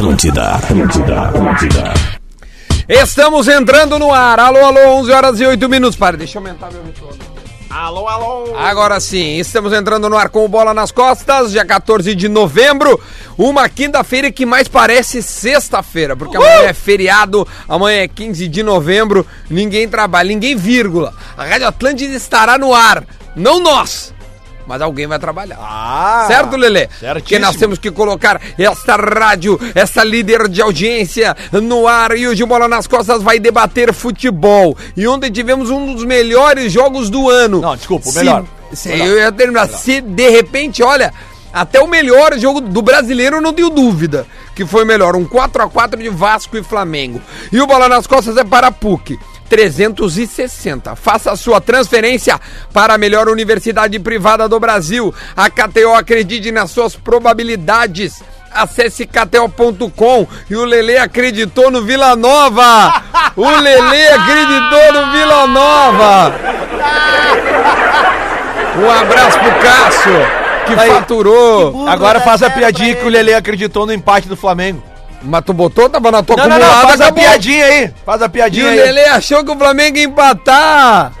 Atlântida, Atlântida, Atlântida. Estamos entrando no ar. Alô, alô, 11 horas e 8 minutos. Para, deixa eu aumentar meu retorno. Alô, alô! Agora sim, estamos entrando no ar com o Bola nas Costas, dia 14 de novembro. Uma quinta-feira que mais parece sexta-feira, porque amanhã é feriado, amanhã é 15 de novembro, ninguém trabalha, ninguém vírgula. A Rádio Atlântida estará no ar, não nós. Mas alguém vai trabalhar. Ah! certo, Lelê? certíssimo. Porque nós temos que colocar esta rádio, essa líder de audiência no ar. E hoje o Bola nas Costas vai debater futebol. E ontem tivemos um dos melhores jogos do ano. Não, desculpa, o Se- melhor. se- eu ia terminar. Se de repente, olha, até o melhor jogo do brasileiro não tenho dúvida que foi melhor. Um 4x4 de Vasco e Flamengo. E o Bola nas Costas é para a PUC. 360. Faça a sua transferência para a melhor universidade privada do Brasil. A KTO acredite nas suas probabilidades. Acesse KTO.com e o Lele acreditou no Vila Nova. O Lele acreditou no Vila Nova. Um abraço pro Cássio, que Aí. faturou. Agora faz a piadinha que o Lele acreditou no empate do Flamengo. Mas tu botou, tava na tua Não, não, não, acumulada, faz a acabou. piadinha aí. Faz a E piadinha o aí. Lele achou que o Flamengo ia empatar.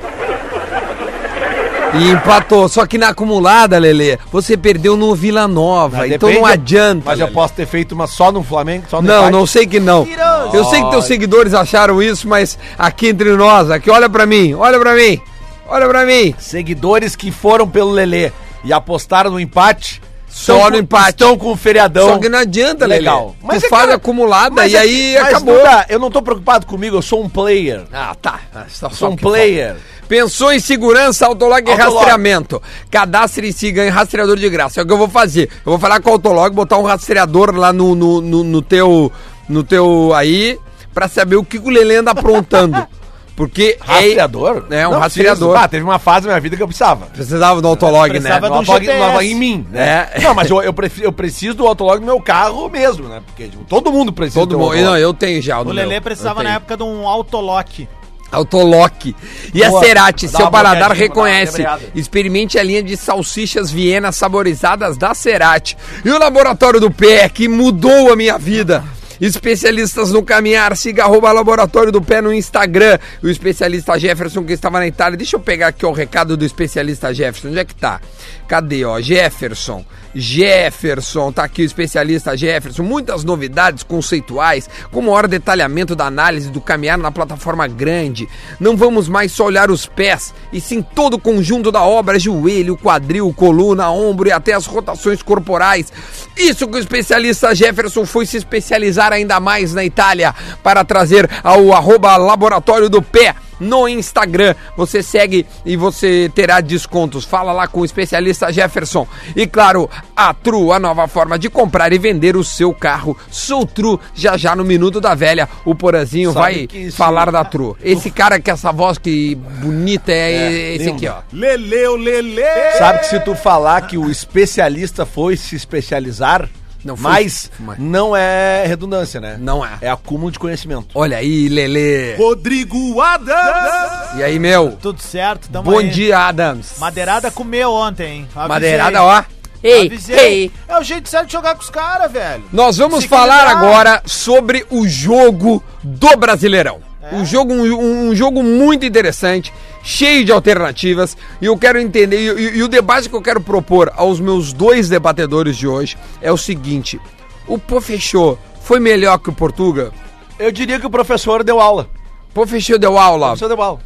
E empatou, só que na acumulada, Lele, você perdeu no Vila Nova, Mas então depende- não adianta. Mas eu Lelê. posso ter feito uma só no Flamengo, só no Não, empate? não sei que não. Eu sei que teus seguidores acharam isso, mas aqui entre nós, aqui, olha pra mim, olha pra mim, olha pra mim. Seguidores que foram pelo Lelê e apostaram no empate. Só no empate. Estão com o feriadão. Só que não adianta, Legal. Mas tu é faz que- acumulada e é aí acabou. Duda, eu não tô preocupado comigo, eu sou um player. Ah, tá. Só, Sou um player. Pensou em segurança, Autolog e rastreamento. Cadastre e se ganhe rastreador de graça. É o que eu vou fazer. Eu vou falar com o Autolog, botar um rastreador lá no, no, no, no teu. No teu aí, pra saber o que o Lelê anda aprontando. Porque Rastreador? É, um Não rastreador. preciso. Ah, teve uma fase na minha vida que eu precisava. É, precisava do Autolog, né? Precisava No do Autolog não, em mim, né? É. Não, mas eu, eu, prefiro- eu preciso do Autolog no meu carro mesmo, né? Porque tipo, todo mundo precisa Todo do mundo. Não, eu tenho já. O no Lelê meu. precisava na época de um autolock. Autolock. E a Boa. Cerati, Dá seu paladar reconhece. Experimente a linha de salsichas Viena saborizadas da Cerati. E o Laboratório do Pé, que mudou a minha vida. Especialistas no caminhar, siga arroba Laboratório do Pé no Instagram. O especialista Jefferson que estava na Itália. Deixa eu pegar aqui o recado do especialista Jefferson. Onde é que tá? Cadê, ó? Jefferson. Jefferson, tá aqui o especialista Jefferson. Muitas novidades conceituais, com maior detalhamento da análise do caminhar na plataforma grande. Não vamos mais só olhar os pés, e sim todo o conjunto da obra: joelho, quadril, coluna, ombro e até as rotações corporais. Isso que o especialista Jefferson foi se especializar ainda mais na Itália para trazer ao arroba Laboratório do Pé no Instagram. Você segue e você terá descontos. Fala lá com o especialista Jefferson. E claro, a Tru, a nova forma de comprar e vender o seu carro. Sou Tru, já já no Minuto da Velha, o Porazinho Sabe vai falar da Tru. Esse cara com essa voz que bonita é, esse lindo. aqui, ó. Leleu, Lele! Sabe que se tu falar que o especialista foi se especializar, Não foi- mas mas- não é redundância, né? Não é. É acúmulo de conhecimento. Olha aí, Lele. Rodrigo Adams! E aí, meu? Tudo certo, tamo Bom aí. dia, Adams. Madeirada comeu ontem, hein? Avisei. Madeirada, ó. Ei, Avisei. ei. É o jeito certo de jogar com os caras, velho. Nós vamos Se falar equilibrar. agora sobre o jogo do Brasileirão. Um, jogo, um, um jogo muito interessante, cheio de alternativas. E eu quero entender, e, e- e o debate que eu quero propor aos meus dois debatedores de hoje é o seguinte: o Pofechô foi melhor que o Portuga? Eu diria que o professor deu aula. Pofechô deu aula. O professor deu aula.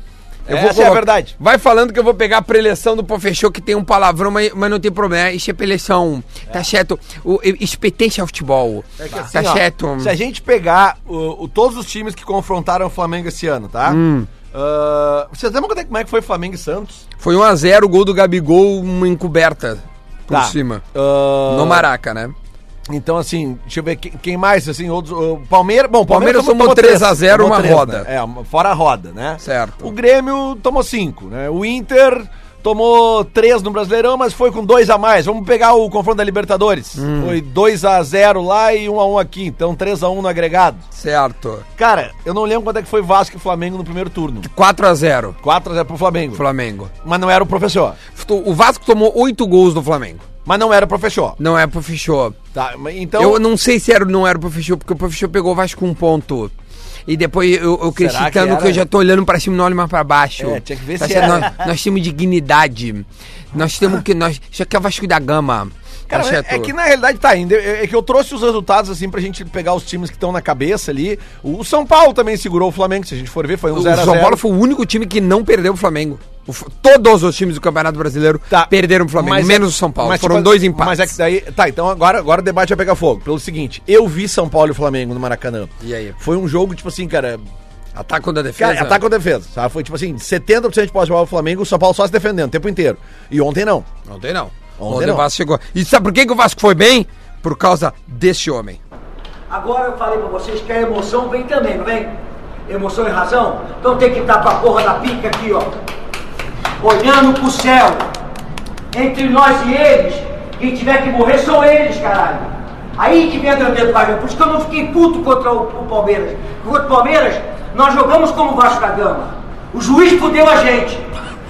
Eu Essa é a colocar- verdade. Vai falando que eu vou pegar a preleção do Pofechô, que tem um palavrão, mas, mas não tem problema. Isso é preleção. Tá certo. O, expetência ao futebol. É que assim, tá ó, certo. Se a gente pegar o, o- todos os times que confrontaram o Flamengo esse ano, tá? Hum. Ah, vocês lembram é- como é que foi Flamengo e Santos? Foi 1x0 o gol do Gabigol, uma encoberta por Tá. cima. Ah, No Maraca, né? Então, assim, deixa eu ver quem, quem mais, assim, outros. O Palmeiras. Bom, o Palmeiras Palmeiras, tomou 3 a 0, tomou uma três, roda. né? É, fora a roda, né? Certo. O Grêmio tomou 5, né? O Inter tomou 3 no Brasileirão, mas foi com 2 a mais. Vamos pegar o confronto da Libertadores. Hum. Foi 2 a 0 lá e 1 a 1 aqui, então 3 a 1 no agregado. Certo. Cara, eu não lembro quanto é que foi Vasco e Flamengo no primeiro turno. 4x0, 4 a 0 pro Flamengo. Flamengo. Mas não era o professor. O Vasco tomou 8 gols do Flamengo. Mas não era o Professor. Não é pro fechou. Tá, mas então. Eu não sei se era, não era pro fechou, porque o professor pegou o Vasco com um ponto. E depois eu, eu cresci Será que tanto que, era? eu já tô olhando pra cima e não olho mais pra baixo. É, tinha que ver Tá se certo? era. nós, nós temos dignidade. Nós temos que. Nós, isso aqui é o Vasco da Gama. Cara, Tá é, certo? é que na realidade tá ainda. É, é que eu trouxe os resultados assim pra gente pegar os times que estão na cabeça ali. O São Paulo também segurou o Flamengo, se a gente for ver, foi um O 0 a 0 São Paulo foi o único time que não perdeu o Flamengo. O todos os times do Campeonato Brasileiro Tá. perderam o Flamengo, Mas é- menos o São Paulo. mas, Foram tipo, dois empates. Mas é que daí. Tá, então agora, agora o debate vai pegar fogo. Pelo seguinte, eu vi São Paulo e Flamengo no Maracanã. E aí? Foi um jogo, tipo assim, cara. Ataque contra a defesa. Cara, ataque ou defesa. Sabe? Foi tipo assim, 70% de posse de bola do Flamengo, o São Paulo só se defendendo o tempo inteiro. E ontem não. Ontem não. Ontem Ontem, não. o Vasco chegou. E sabe por que, que o Vasco foi bem? Por causa desse homem. Agora eu falei pra vocês que a emoção vem também, não vem? Emoção e razão? Então tem que estar com a porra da pica aqui, ó. Olhando pro céu. Entre nós e eles, quem tiver que morrer são eles, caralho. Aí que vem a grandeza do Vasco. Por isso que eu não fiquei puto contra o, o Palmeiras. Contra o Palmeiras, nós jogamos como o Vasco da Gama. O juiz fudeu a gente.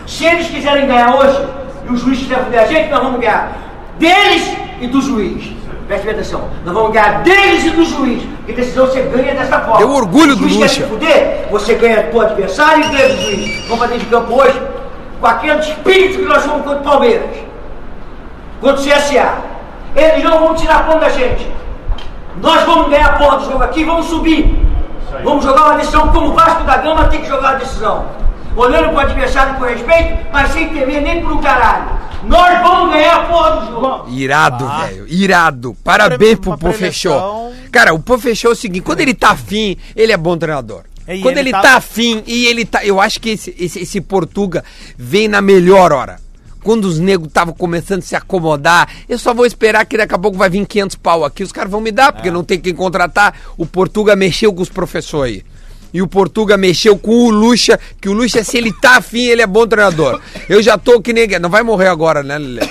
Se eles quiserem ganhar hoje, e o juiz quiser fuder a gente, nós vamos ganhar deles e do juiz. Preste atenção. Nós vamos ganhar deles e do juiz. Porque decisão você ganha dessa forma. Deu orgulho O do juiz Lucha. quer te fuder, você ganha do adversário e ganha do juiz. Vamos fazer de campo hoje com aquele espírito que nós fomos contra o Palmeiras. Contra o CSA. Eles não vão tirar ponto da gente. Nós vamos ganhar a porra do jogo aqui, vamos subir. Vamos jogar uma decisão como o Vasco da Gama tem que jogar a decisão. Olhando pro adversário com respeito, mas sem temer nem por um caralho. Nós vamos ganhar a porra do jogo. Irado, velho. Irado. Parabéns pro Uma Pofechou. preleção. Cara, o Pofechou é o seguinte: quando ele tá afim, ele é bom treinador. É, e quando ele ele tá- tá afim e ele tá. Eu acho que esse, esse, esse Portuga vem na melhor hora. Quando os negros estavam começando a se acomodar, eu só vou esperar que daqui a pouco vai vir 500 pau aqui, os caras vão me dar, É. porque não tem quem contratar. O Portuga mexeu com os professores. E o Portuga mexeu com o Lucha, que o Lucha, se ele tá afim, ele é bom treinador. Eu já tô que nem. Não vai morrer agora, né, Lelê?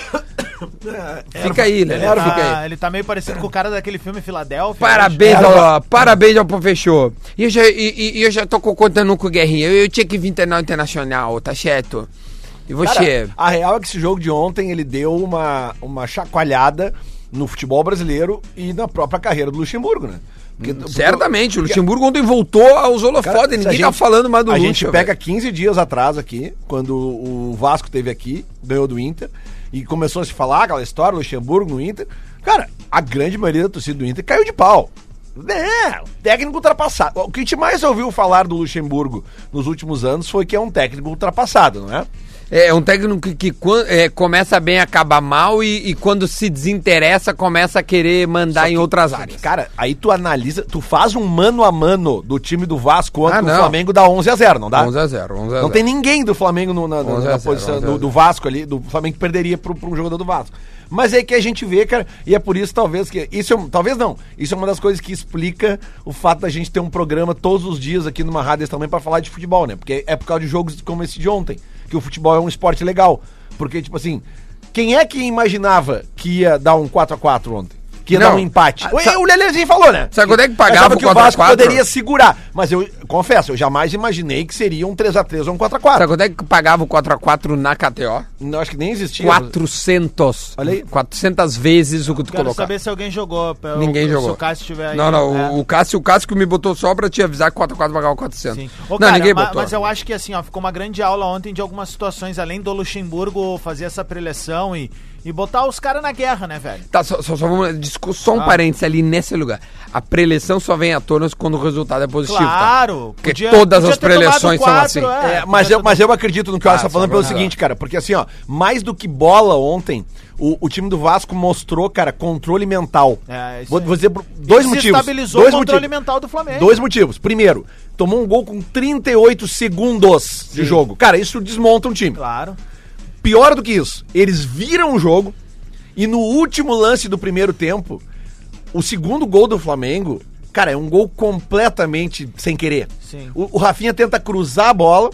Fica aí, Lelê. Ele Fica aí. tá, ele tá meio parecido com o cara daquele filme Filadélfia. Parabéns, Acho. ao, parabéns ao Pofechou. E eu já, e, e- eu já tô contando com o Guerrinha. Eu, eu tinha que vir o internacional, tá certo? E você? Cara, a real é que esse jogo de ontem ele deu uma, uma chacoalhada no futebol brasileiro e na própria carreira do Luxemburgo, né? Porque- porque- Certamente, o Luxemburgo ontem voltou aos holofotes, ninguém tá gente- falando mais do A Lucha. gente pega velho. 15 dias atrás aqui, quando o Vasco teve aqui, ganhou do Inter, e começou a se falar aquela história, Luxemburgo no Inter. Cara, a grande maioria da torcida do Inter caiu de pau. É, técnico ultrapassado. O que a gente mais ouviu falar do Luxemburgo nos últimos anos foi que é um técnico ultrapassado, não é? É um técnico que, que é, começa bem, acaba mal e, e quando se desinteressa começa a querer mandar em outras áreas. Cara, aí tu analisa, tu faz um mano a mano do time do Vasco contra Ah, o. Flamengo dá 11 a 0, não dá? 11 a 0, 11 a 0. Não tem ninguém do Flamengo no- na, na- 11 a na 0, posição 11 a do, 0. do Vasco ali, do Flamengo que perderia pro, pro um jogador do Vasco. Mas é que a gente vê, cara, e é por isso talvez que. Isso é, talvez não. Isso é uma das coisas que explica o fato da gente ter um programa todos os dias aqui numa rádio também pra falar de futebol, né? Porque é por causa de jogos como esse de ontem, que o futebol é um esporte legal. Porque, tipo assim, quem é que imaginava que ia dar um 4x4 ontem? Que ia Não. dar um empate? Ah, O- sa- o Lelezinho falou, né? Sabe quando é que pagava o que o Vasco 4x4? poderia segurar. Mas eu confesso, eu jamais imaginei que seria um 3x3 ou um 4x4. Sabe quanto é que pagava o 4x4 na KTO? Não, acho que nem existia. 400. Olha aí. 400 vezes o que tu Quero colocava. saber se alguém jogou. pra- Ninguém se jogou. o Cássio tiver aí. Não, não, É. o, o Cássio, o Cássio que me botou só pra te avisar que 4x4 pagava 400. Sim. Ô, não, cara, ninguém botou. Mas eu acho que assim, ó, ficou uma grande aula ontem de algumas situações, além do Luxemburgo fazer essa preleção e, e botar os caras na guerra, né, velho? Tá, só, só, só, vamos, só um Ah. parênteses ali nesse lugar. A preleção só vem à tona quando o resultado é positivo, Claro! tá? Porque todas as ter tomado preleções são quatro, assim. É, podia mas, eu, mas eu acredito no que o Ah, tá falando pelo seguinte, cara. Porque assim, ó, mais do que bola ontem, o, o time do Vasco mostrou, cara, controle mental. É, isso vou, vou dizer dois motivos. Desestabilizou Dois o controle motivos. mental do Flamengo. Dois motivos. Primeiro, tomou um gol com 38 segundos de jogo. Cara, isso desmonta um time. Claro. Pior do que isso, eles viram o jogo e no último lance do primeiro tempo, o segundo gol do Flamengo, cara, é um gol completamente sem querer. Sim. O, o Rafinha tenta cruzar a bola.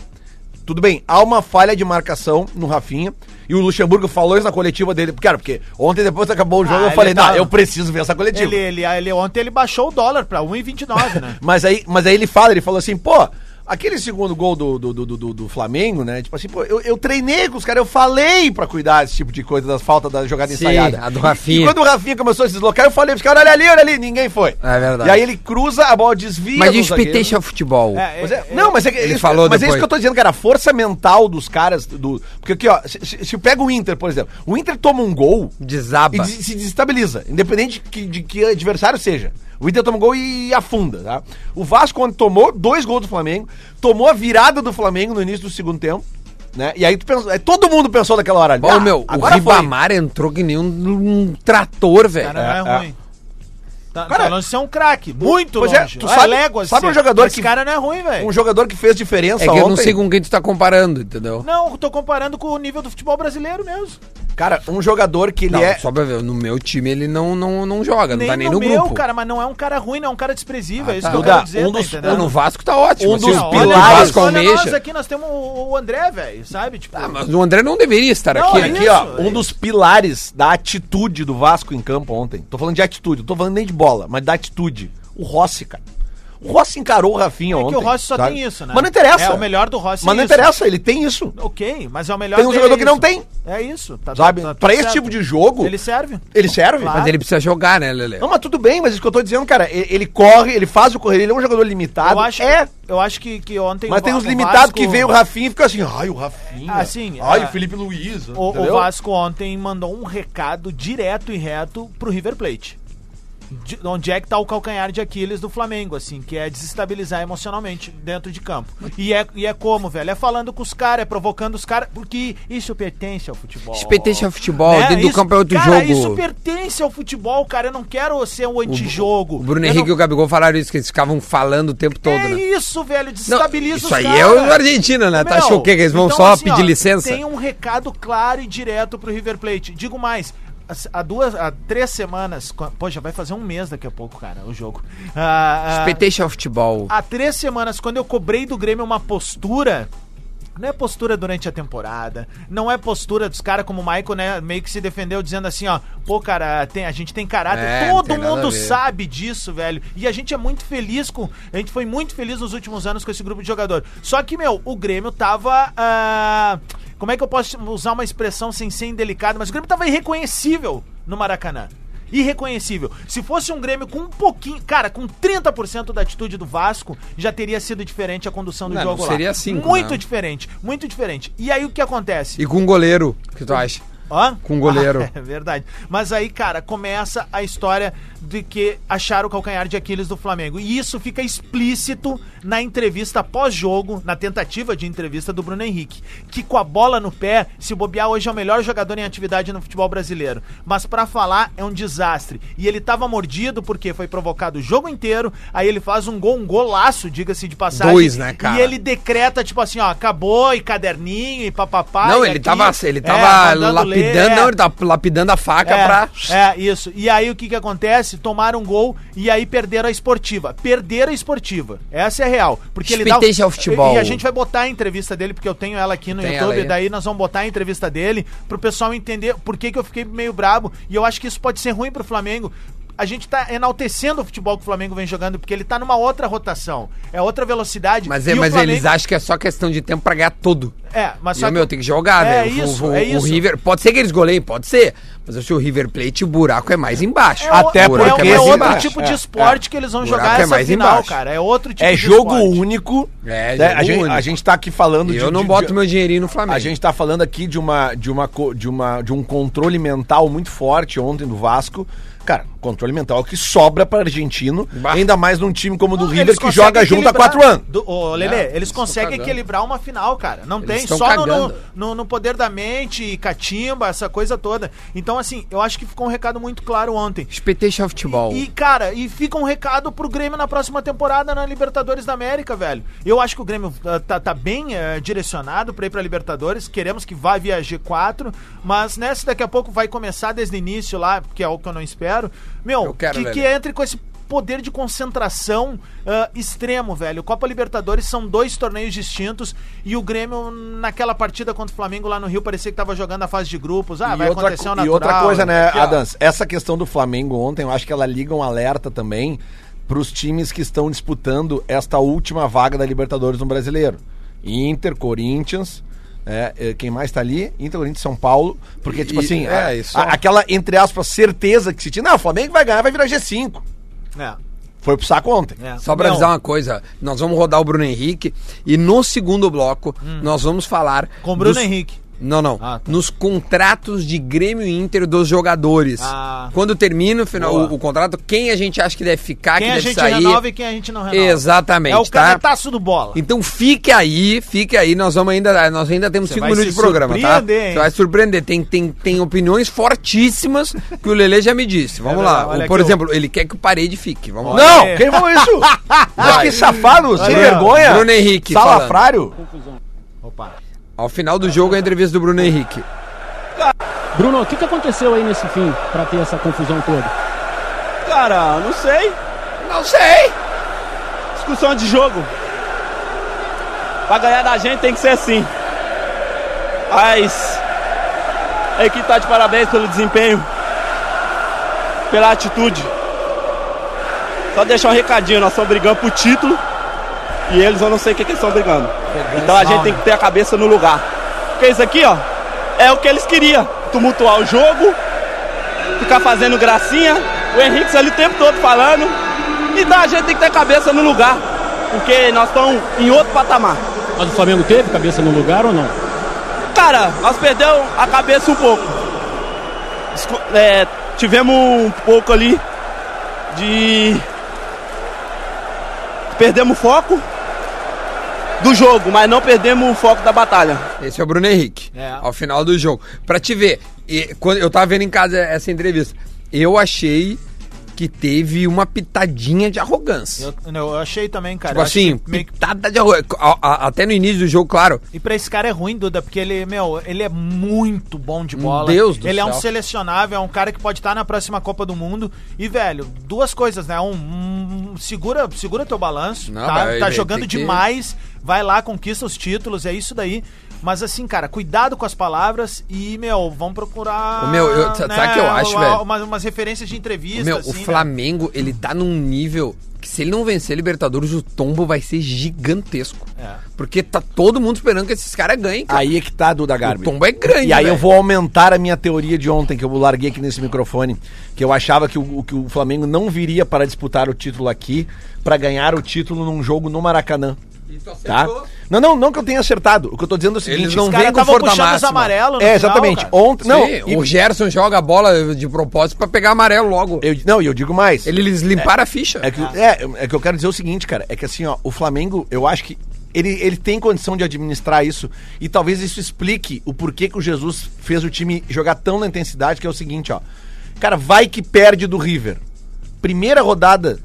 Tudo bem, há uma falha de marcação no Rafinha. E o Luxemburgo falou isso na coletiva dele. Cara, porque ontem, depois que acabou o jogo, Ah, eu falei, tá- não, eu preciso ver essa coletiva. Ele, ele, ele, ontem ele baixou o dólar pra 1,29, né? Mas aí, mas aí ele fala, ele falou assim, pô, Aquele segundo gol do, do, do, do, do Flamengo, né? Tipo assim, pô, eu, eu treinei com os caras, eu falei pra cuidar desse tipo de coisa, das faltas da jogada Sim, ensaiada. a do Rafinha. E quando o Rafinha começou a se deslocar, eu falei pros caras, olha ali, olha ali, ninguém foi. É verdade. E aí ele cruza, a bola desvia. Mas do e o futebol? É, Pois é, não, mas é, que- Ele isso- falou mas é isso depois. que eu tô dizendo, cara, a força mental dos caras do, porque aqui, ó, se, se, pega o Inter, por exemplo, o Inter toma um gol Desaba. e se desestabiliza, independente de que, de que adversário seja. O Inter toma um gol e afunda, tá? O Vasco, quando tomou dois gols do Flamengo, tomou a virada do Flamengo no início do segundo tempo, né? E aí, tu todo mundo pensou naquela hora ali. Ô, "Ah, meu, o agora foi." Ribamar entrou que nem um, um trator, velho. Cara, não é, É, é. ruim. Tá, Cara, tá longe de ser um craque. Muito pois é, longe. tu Ah, sabe- léguas sabe um jogador que- Esse cara não é ruim, velho. Um jogador que fez diferença É que eu não ontem. sei com quem tu tá comparando, entendeu? Não, eu tô comparando com o nível do futebol brasileiro mesmo. Cara, um jogador que ele Não, é... só pra ver, no meu time ele não, não, não joga, não Nem tá nem no, no, meu, grupo. cara, mas não é um cara ruim, não é um cara desprezível. é isso tá. que eu Duda, quero dizer, um tá dos-? Não, no Vasco tá ótimo. Um dos Não, pilares- olha, nós, Vasco olha nós aqui, nós temos o André, velho, sabe? Tipo, Ah, mas o André não deveria estar Não, aqui. é né? Aqui, isso, ó, um dos pilares da atitude do Vasco em campo ontem. Tô falando de atitude, não tô falando nem de bola, mas da atitude. O Rossi, cara. O Rossi encarou o Rafinha É ontem. que o Rossi só sabe? tem isso, né? Mas não interessa. É o melhor do Rossi. Mas não isso. interessa, ele tem isso. Ok, mas é o melhor Tem um jogador é que não tem. É isso. Tá, Sabe? tá- tá pra esse certo. tipo de jogo, Ele serve. ele serve. Claro. Mas ele precisa jogar, né, Lele? Não, mas tudo bem, mas isso que eu tô dizendo, cara, ele, ele corre, ele faz o correr, ele é um jogador limitado. Eu acho, é, eu acho que, que ontem. mas o tem uns limitados Vasco- que veio o Rafinha e fica assim, ai, o Rafinha. Ah, sim, Ai, é. o Felipe Luiz. O, o? Vasco ontem mandou um recado direto e reto pro River Plate. De- onde é que tá o calcanhar de Aquiles do Flamengo, assim, que é desestabilizar emocionalmente dentro de campo. E é, e é como, velho? É falando com os caras, é provocando os caras, porque isso pertence ao futebol. Isso pertence ao futebol, Né? dentro do Isso- campo é outro cara, jogo. isso pertence ao futebol, cara. Eu não quero ser um antijogo. O Bruno Eu Henrique e não- o Gabigol falaram isso, que eles ficavam falando o tempo todo, é né? isso, velho, Não, desestabiliza isso os aí caras. é o Argentina, né? Tu acha o quê? Que eles vão só assim, pedir licença? Tem um recado claro e direto pro River Plate. Digo mais, há duas, há três semanas, pô, já vai fazer um mês daqui a pouco, cara, o jogo. Ah, ah, ao futebol. há três semanas, quando eu cobrei do Grêmio uma postura. Não é postura durante a temporada. Não é postura dos caras como o Michael, né? Meio que se defendeu dizendo assim, ó. Pô, cara, tem, a gente tem caráter. É, Todo tem mundo sabe disso, velho. E a gente é muito feliz com. A gente foi muito feliz nos últimos anos com esse grupo de jogador. Só que, meu, o Grêmio tava. ah, como é que eu posso usar uma expressão sem ser indelicado? Mas o Grêmio tava irreconhecível no Maracanã. Irreconhecível. Se fosse um Grêmio com um pouquinho. Cara, com 30% da atitude do Vasco, já teria sido diferente a condução do Não, jogo não lá. seria cinco, Muito né? diferente, muito diferente. E aí o que acontece? E com o goleiro, o que tu acha? Hã? Com goleiro. Ah, é verdade. Mas aí, cara, começa a história de que acharam o calcanhar de Aquiles do Flamengo. E isso fica explícito na entrevista pós-jogo, na tentativa de entrevista do Bruno Henrique. Que com a bola no pé, se bobear hoje é o melhor jogador em atividade no futebol brasileiro. Mas pra falar é um desastre. E ele tava mordido porque foi provocado o jogo inteiro. Aí ele faz um gol, um golaço, diga-se de passagem. Dois, né, cara? E ele decreta, tipo assim, ó, acabou, e caderninho, e papapá. não, ele aqui. tava, ele É, tava ler, lapidando, é. não, ele tava lapidando a faca É, pra... é, isso. E aí o que que acontece? Tomaram um gol e aí perderam a esportiva. Perderam a esportiva. Essa é a real. Porque ele dá... Ao futebol. E a gente vai botar a entrevista dele, porque eu tenho ela aqui no Tem YouTube, aí. daí nós vamos botar a entrevista dele pro pessoal entender por que que eu fiquei meio brabo. E eu acho que isso pode ser ruim pro Flamengo. A gente tá enaltecendo o futebol que o Flamengo vem jogando, porque ele tá numa outra rotação. É outra velocidade. Mas, e é, o mas Flamengo- eles acham que é só questão de tempo pra ganhar tudo. É, mas E, só meu, tem que jogar, É velho. O- isso, o, é o isso. River, pode ser que eles goleiem, pode ser. Mas eu acho que o River Plate, o buraco é mais embaixo. É, Até o- porque é, é outro embaixo. tipo de É, esporte que eles vão Buraco jogar é essa mais final, embaixo. cara. É outro tipo É de jogo esporte. único. É, né? jogo a, gente, único. a gente tá aqui falando E eu não boto meu dinheirinho no Flamengo. A gente tá falando aqui de uma de uma de uma de um controle mental muito forte ontem do Vasco. Cara, controle mental que sobra para argentino, Bah. ainda mais num time como o do Não, River eles que joga junto há quatro anos. Do, ô, Lelê, Não, eles eles conseguem equilibrar uma final, cara. Não tem, estão só no, no, no- poder da mente, e catimba, essa coisa toda. Então, assim, eu acho que ficou um recado muito claro ontem. Expectation ao futebol. E, cara, e fica um recado pro Grêmio na próxima temporada na Libertadores da América, velho. Eu acho que o Grêmio ah, tá, tá bem eh, direcionado pra ir pra Libertadores. Queremos que vá via G4, mas nessa daqui a pouco vai começar desde o início lá, que é o que eu não espero. Meu, Eu quero, que, que entre com esse poder de concentração ah, extremo, velho. Copa Libertadores são dois torneios distintos e o Grêmio naquela partida contra o Flamengo lá no Rio parecia que tava jogando a fase de grupos. Ah, e, vai outra, acontecer o natural. e outra coisa, né, ó. Adams? Essa questão do Flamengo ontem, eu acho que ela liga um alerta também pros times que estão disputando esta última vaga da Libertadores no Brasileiro. Inter, Corinthians, é, é, quem mais tá ali? Inter, Corinthians, São Paulo. Porque, tipo E- assim, é, a- isso. a- aquela, entre aspas, certeza que se tinha. Não, o Flamengo vai ganhar, vai virar G5. É, Foi pro saco ontem. é. Só pra Meu, avisar uma coisa, nós vamos rodar o Bruno Henrique e no segundo bloco nós vamos falar Com o Bruno dos- Henrique. Não, não. Ah, tá. Nos contratos de Grêmio e Inter dos jogadores. Ah. Quando termina o, final, o, o contrato, quem a gente acha que deve ficar, Quem que a deve gente sair. renova e quem a gente não renova. Exatamente, É o tá? canetaço do bola. Então fique aí, fique aí, nós vamos ainda, nós ainda temos Você cinco vai minutos de programa, tá? surpreender, hein? Você vai surpreender. Tem, tem, tem opiniões fortíssimas que o Lele já me disse. Vamos É lá. O- Por exemplo, ele quer que o parede fique. Vamos Olha lá. Não, quem falou isso? Mas que safado, sem vergonha. Bruno Henrique Salafrário. Opa. Ao final do jogo, a entrevista do Bruno Henrique. Bruno, o que, que aconteceu aí nesse fim pra ter essa confusão toda? Cara, não sei. Não sei. Discussão de jogo. Pra ganhar da gente tem que ser assim. Mas a equipe tá de parabéns pelo desempenho, pela atitude. Só deixar um recadinho, nós estamos brigando pro título e eles eu não sei o que, que eles estão brigando. Então a gente tem que ter a cabeça no lugar. Porque isso aqui, ó, é o que eles queriam. Tumultuar o jogo, ficar fazendo gracinha, o Henrique ali o tempo todo falando. Então a gente tem que ter a cabeça no lugar. Porque nós estamos em outro patamar. Mas o Flamengo teve cabeça no lugar ou não? Cara, nós perdemos a cabeça um pouco. É, tivemos um pouco ali de. Perdemos foco do jogo, mas não perdemos o foco da batalha. Esse é o Bruno Henrique. É. Ao final do jogo. Pra te ver, e, quando eu tava vendo em casa essa entrevista, eu achei que teve uma pitadinha de arrogância. Eu, eu achei também, cara. tipo assim, que meio que- pitada de arrogância. A- a- Até no início do jogo, claro. E pra esse cara é ruim, Duda, porque ele, meu, ele é muito bom de bola. Deus do ele é um céu. selecionável, é um cara que pode estar na próxima Copa do Mundo. E, velho, duas coisas, né? Um, um, segura, segura teu balanço, Não, tá? vai- tá jogando ter que- demais, vai lá, conquista os títulos, é isso daí. Mas assim, cara, cuidado com as palavras e, meu, vamos procurar. Ô, meu, eu- sabe o que eu acho, uma- velho? Umas, umas referências de entrevista. Meu, assim, o né? Flamengo, ele tá num nível que se ele não vencer a Libertadores, o tombo vai ser gigantesco. É. Porque tá todo mundo esperando que esses caras ganhem, cara. Aí é que tá, Duda Garbi. O tombo é grande, E aí eu velho. vou aumentar a minha teoria de ontem, que eu larguei aqui nesse microfone, que eu achava que o, que o Flamengo não viria para disputar o título aqui, para ganhar o título num jogo no Maracanã. Tá? Não, não, não que eu tenha acertado. O que eu tô dizendo é o seguinte. Eles não vêm caras com força puxando os máxima. amarelos no É, final, exatamente. cara. Ontem. Não, Sim, e- o Gerson joga a bola de propósito pra pegar amarelo logo. eu, não, e eu digo mais. Eles limparam a ficha. É que, é, é que eu quero dizer o seguinte, cara. É que assim, ó, o Flamengo, eu acho que ele, ele tem condição de administrar isso. E talvez isso explique o porquê que o Jesus fez o time jogar tão na intensidade, que é o seguinte, ó. Cara, vai que perde do River. Primeira rodada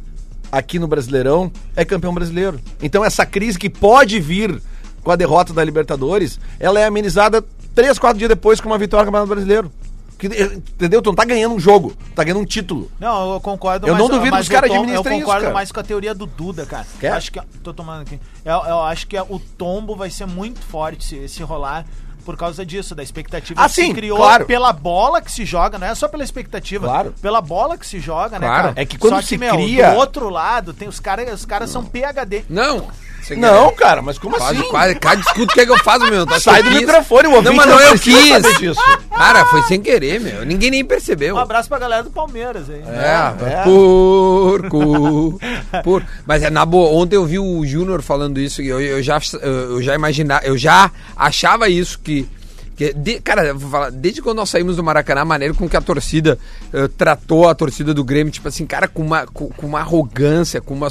aqui no Brasileirão é campeão brasileiro. Então essa crise que pode vir com a derrota da Libertadores, ela é amenizada três, quatro dias depois com uma vitória no Campeonato Brasileiro. Que, entendeu? Tu não tá ganhando um jogo, tá ganhando um título. Não, eu concordo. Eu não duvido mas que os caras eu administrem Eu isso, concordo cara. mais com a teoria do Duda, cara. Quer? Eu acho que tô tomando aqui. Eu, eu acho que o tombo vai ser muito forte se, se rolar por causa disso, da expectativa Ah, que se sim, criou claro. pela bola que se joga, não é só pela expectativa, Claro. pela bola que se joga, né, Claro. cara? É que quando Só se meu, cria- do outro lado, tem os caras, os caras são PhD. Não. Sem Não, querer. cara, mas como Quase, assim? quase, cada escuta o que, é que eu faço, meu. Acha Sai do quis? microfone, o Não, mas não não eu quis. disso. Cara, foi sem querer, meu. Ninguém nem percebeu. Um abraço pra galera do Palmeiras aí. É, É. porco. Por. Mas é na boa, ontem eu vi o Júnior falando isso e eu, eu já eu já imaginava, eu já achava isso que de- cara, eu vou falar, desde quando nós saímos do Maracanã, a maneira com que a torcida eh, tratou a torcida do Grêmio, tipo assim, cara, com uma, com, com uma arrogância, com uma.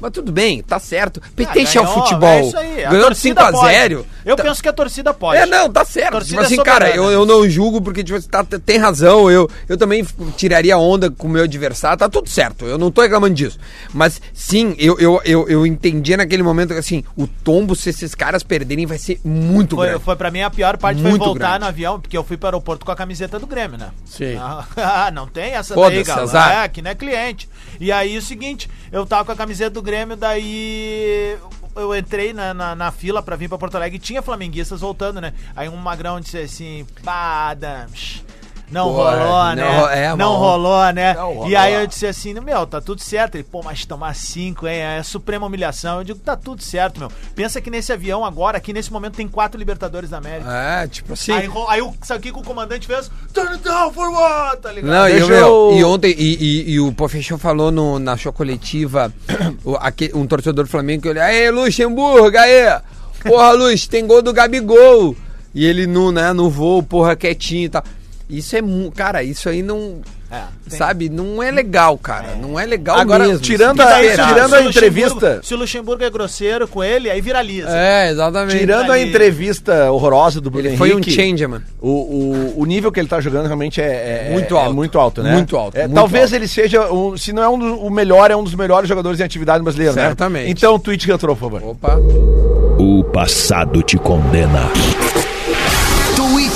Mas tudo bem, tá certo. Peteixa é o ganhou, futebol. é isso aí, a Ganhou de torcida 5 a pode. 0 Eu Tá- penso que a torcida pode. é, não, tá certo. Torcida Tipo assim, é cara, eu, eu não julgo porque tipo, você tá, tem razão. Eu, eu também tiraria onda com o meu adversário, tá tudo certo. Eu não tô reclamando disso. Mas sim, eu, eu, eu, eu entendia naquele momento que assim, o tombo, se esses caras perderem, vai ser muito Foi, grande. foi pra mim a pior parte Muito foi voltar grande. no avião, porque eu fui para o aeroporto com a camiseta do Grêmio, né? Sim. Ah, não tem essa daí, galera. É, que não é cliente. E aí o seguinte, eu tava com a camiseta do Grêmio, daí eu entrei na, na, na fila pra vir pra Porto Alegre e tinha flamenguistas voltando, né? Aí um magrão disse assim, pá, Adams, Não Pô, rolou, não né? ro- é, não rolou, né? Não rolou. E aí eu disse assim, meu, tá tudo certo. Ele, pô, mas tomar cinco, hein? É suprema humilhação. Eu digo, tá tudo certo, meu. Pensa que nesse avião agora, aqui nesse momento, tem quatro Libertadores da América. É, tipo assim. Aí, aí o- sabe o que que o comandante fez? Turn it down for what? Tá ligado? Não, e, meu, eu- e ontem, e, e- e o Pofechão falou no, na show coletiva, o- um torcedor do Flamengo que olhou, aê, Luxemburgo, aê! Porra, Lux, tem gol do Gabigol! E ele no, né, no voo, porra, quietinho e tal. Isso é, cara, isso aí não, É, sabe, não é legal, cara, não é legal Agora, mesmo. tirando a- que tirando a entrevista- Se o Luxemburgo é grosseiro com ele, aí viraliza. É, exatamente. Tirando a ali. entrevista horrorosa do Bruno Ele foi um Henrique, changeman. O, o, o nível que ele tá jogando realmente é, é- Muito é alto. muito alto, né? Muito alto, É, muito talvez alto. ele seja, um, se não é um do- o melhor, é um dos melhores jogadores em atividade brasileira, né? Certamente. Então, tweet retrô, por favor. Opa. O passado te condena.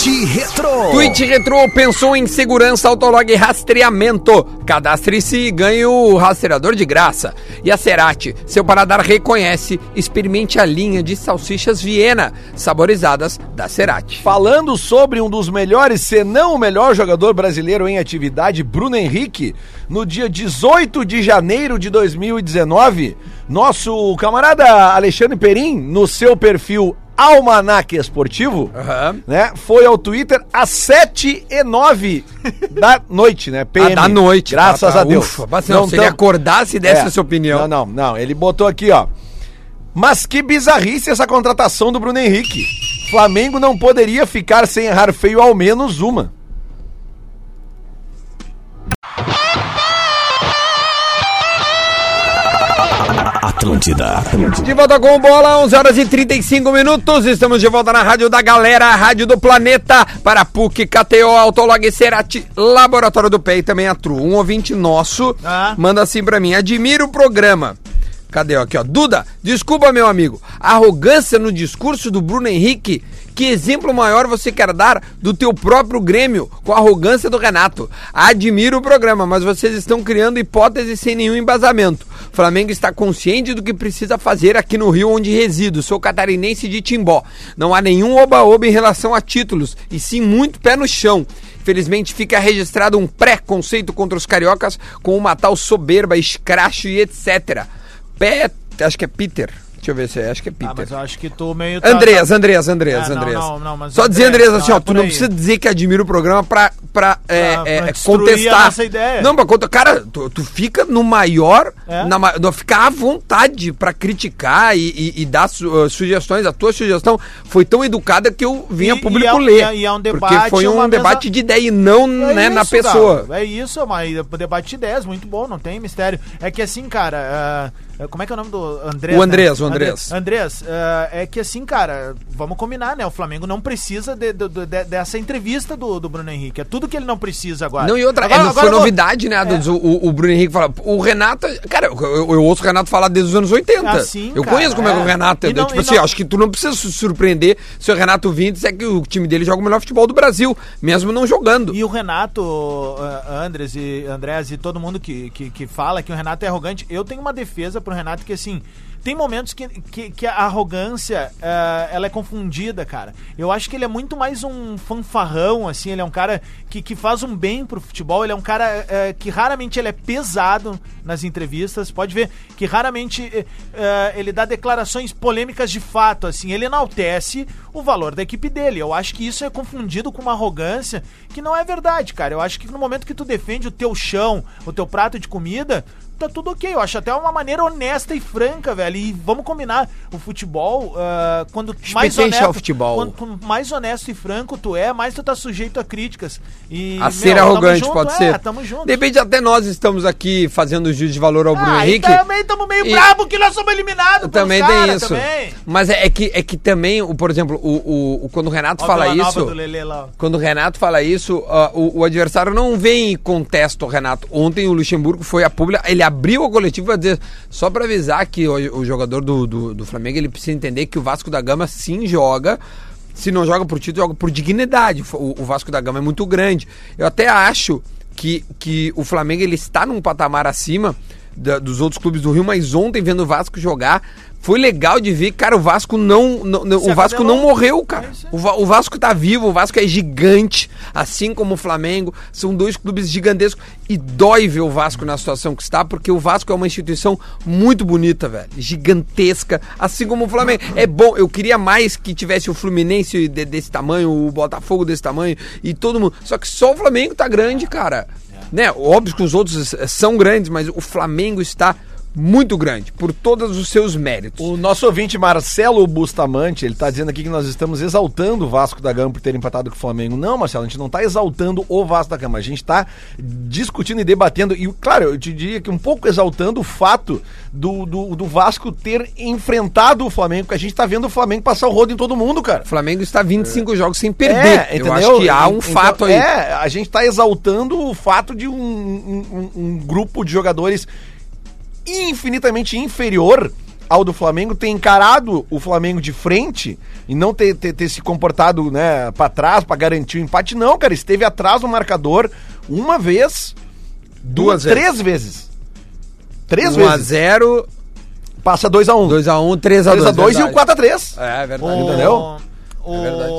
Tweet Retro. Twitch Retro pensou em segurança, autolog e rastreamento. Cadastre-se e ganhe o rastreador de graça. E a Cerati, seu paladar reconhece, experimente a linha de salsichas Viena, saborizadas da Cerati. Falando sobre um dos melhores, se não o melhor jogador brasileiro em atividade, Bruno Henrique, no dia 18 de janeiro de 2019, nosso camarada Alexandre Perim, no seu perfil Almanac Esportivo, Aham. né, foi ao Twitter às 7 e 9 da noite, né? PM. Ah, da noite. Graças tá, tá. a Deus. Ufa, mas não, se ele tão- acordasse e desse É. a sua opinião. Não, não, não. Ele botou aqui, ó. Mas que bizarrice essa contratação do Bruno Henrique. Flamengo não poderia ficar sem errar feio ao menos uma. Atlântida, Atlântida. De volta com bola, 11 horas e 35 minutos. Estamos de volta na Rádio da Galera, a Rádio do Planeta, para PUC, KTO, Autolog, Cerati, Laboratório do Pé e também a Tru. Um ouvinte nosso Ah. manda assim pra mim: admira o programa. Cadê? Aqui, ó. Duda, desculpa, meu amigo. Arrogância no discurso do Bruno Henrique. Que exemplo maior você quer dar do teu próprio Grêmio com a arrogância do Renato? Admiro o programa, mas vocês estão criando hipóteses sem nenhum embasamento. Flamengo está consciente do que precisa fazer aqui no Rio onde resido. Sou catarinense de Timbó. Não há nenhum oba-oba em relação a títulos, e sim muito pé no chão. Infelizmente fica registrado um pré-conceito contra os cariocas com uma tal soberba, escracho e etc. Pé, acho que é Peter. Deixa eu ver se é, acho que é Peter. Ah, mas eu acho que tu meio... tá- Andreas, Andreas, Andreas, É, não, Andreas. não, não, mas Só dizer, Andreas, assim, é ó, tu por não aí. precisa dizer que admira o programa pra, pra, é, Pra- é, pra destruir contestar. a nossa ideia. Não, pra contar. Cara, tu, tu fica no maior, É. na, no- ficar à vontade pra criticar e, e- e dar su- uh, sugestões. A tua sugestão foi tão educada que eu vim a E- público e é ler. e é- é um Porque debate, foi um uma mesa- debate de ideia e não né, na isso, pessoa. cara. É isso, é uma debate de ideias, muito bom, não tem mistério. É que assim, cara, ah, como é que é o nome do Andrés? O Andrés, o Andrés. Andrés, ah, é que assim, cara, vamos combinar, né? O Flamengo não precisa de- de- de- dessa entrevista do, do Bruno Henrique. É tudo que ele não precisa agora. Não, e outra, Agora- é, não agora foi vou- novidade, né? Adams? O, o, Bruno Henrique fala. O Renato. Cara, eu, eu- eu ouço o Renato falar desde os anos 80. Ah, sim, eu cara, conheço como é, que é. o Renato é. Não- tipo assim, não- acho que tu não precisa se surpreender se o Renato e disser que o time dele joga o melhor futebol do Brasil, mesmo não jogando. E o Renato, uh, Andres e Andrés e todo mundo que, que, que fala que o Renato é arrogante, eu tenho uma defesa pro Renato que assim. Tem momentos que, que, que a arrogância uh, ela é confundida, cara. Eu acho que ele é muito mais um fanfarrão, assim. Ele é um cara que, que faz um bem pro futebol. Ele é um cara uh, que raramente ele é pesado nas entrevistas. Pode ver que raramente uh, ele dá declarações polêmicas de fato, assim. Ele enaltece o valor da equipe dele. Eu acho que isso é confundido com uma arrogância que não é verdade, cara. Eu acho que no momento que tu defende o teu chão, o teu prato de comida, tá tudo ok. Eu acho até uma maneira honesta e franca, velho. E vamos combinar, o futebol, uh, quando mais honesto, futebol. Quando, quando mais honesto e franco tu é, mais tu tá sujeito a críticas. E, A ser meu, tamo arrogante, junto, pode é, ser. Tamo junto. De repente, até nós estamos aqui fazendo juízo de valor ao Bruno ah, e Henrique. também estamos meio E- brabo que nós somos eliminados. Também tem caras isso. Também. Mas é, é que, é que também, o, por exemplo, o, o, o- quando o Renato Ó, fala isso. Quando o Renato fala isso, ah, o, o adversário não vem e contesta o Renato. Ontem o Luxemburgo foi a pública, ele abriu a coletiva pra dizer, só pra avisar que o, o jogador do, do, do Flamengo ele precisa entender que o Vasco da Gama sim joga. Se não joga por título, joga por dignidade. O, o Vasco da Gama é muito grande. Eu até acho que, que o Flamengo ele está num patamar acima da- dos outros clubes do Rio, mas ontem vendo o Vasco jogar Foi legal de ver, cara, o Vasco não. não- o Vasco não morreu, cara. É. O, o Vasco tá vivo, o Vasco é gigante, assim como o Flamengo. São dois clubes gigantescos. E dói ver o Vasco na situação que está, porque o Vasco é uma instituição muito bonita, velho. Gigantesca, assim como o Flamengo. É bom, eu queria mais que tivesse o Fluminense de- desse tamanho, o Botafogo desse tamanho e todo mundo. Só que só o Flamengo tá grande, cara. Né? Óbvio que os outros eh, são grandes, mas o Flamengo está muito grande, por todos os seus méritos. O nosso ouvinte Marcelo Bustamante, ele tá dizendo aqui que nós estamos exaltando o Vasco da Gama por ter empatado com o Flamengo. Não, Marcelo, a gente não tá exaltando o Vasco da Gama, a gente tá discutindo e debatendo, e claro, eu te diria que um pouco exaltando o fato do, do, do Vasco ter enfrentado o Flamengo, porque a gente tá vendo o Flamengo passar o rodo em todo mundo, cara. O Flamengo está 25 jogos sem perder. É, eu acho que há um Então, fato aí. É, a gente tá exaltando o fato de um- um- um grupo de jogadores infinitamente inferior ao do Flamengo ter encarado o Flamengo de frente e não ter, ter, ter se comportado né, para trás para garantir o empate. Não, cara, esteve atrás no marcador uma vez, Duas duas, três vezes. Três 1 a vezes. 0 Passa 2x1. 2x1, 3x2. 3x2 e o 4x3. É, verdade. O- Entendeu? O- verdade.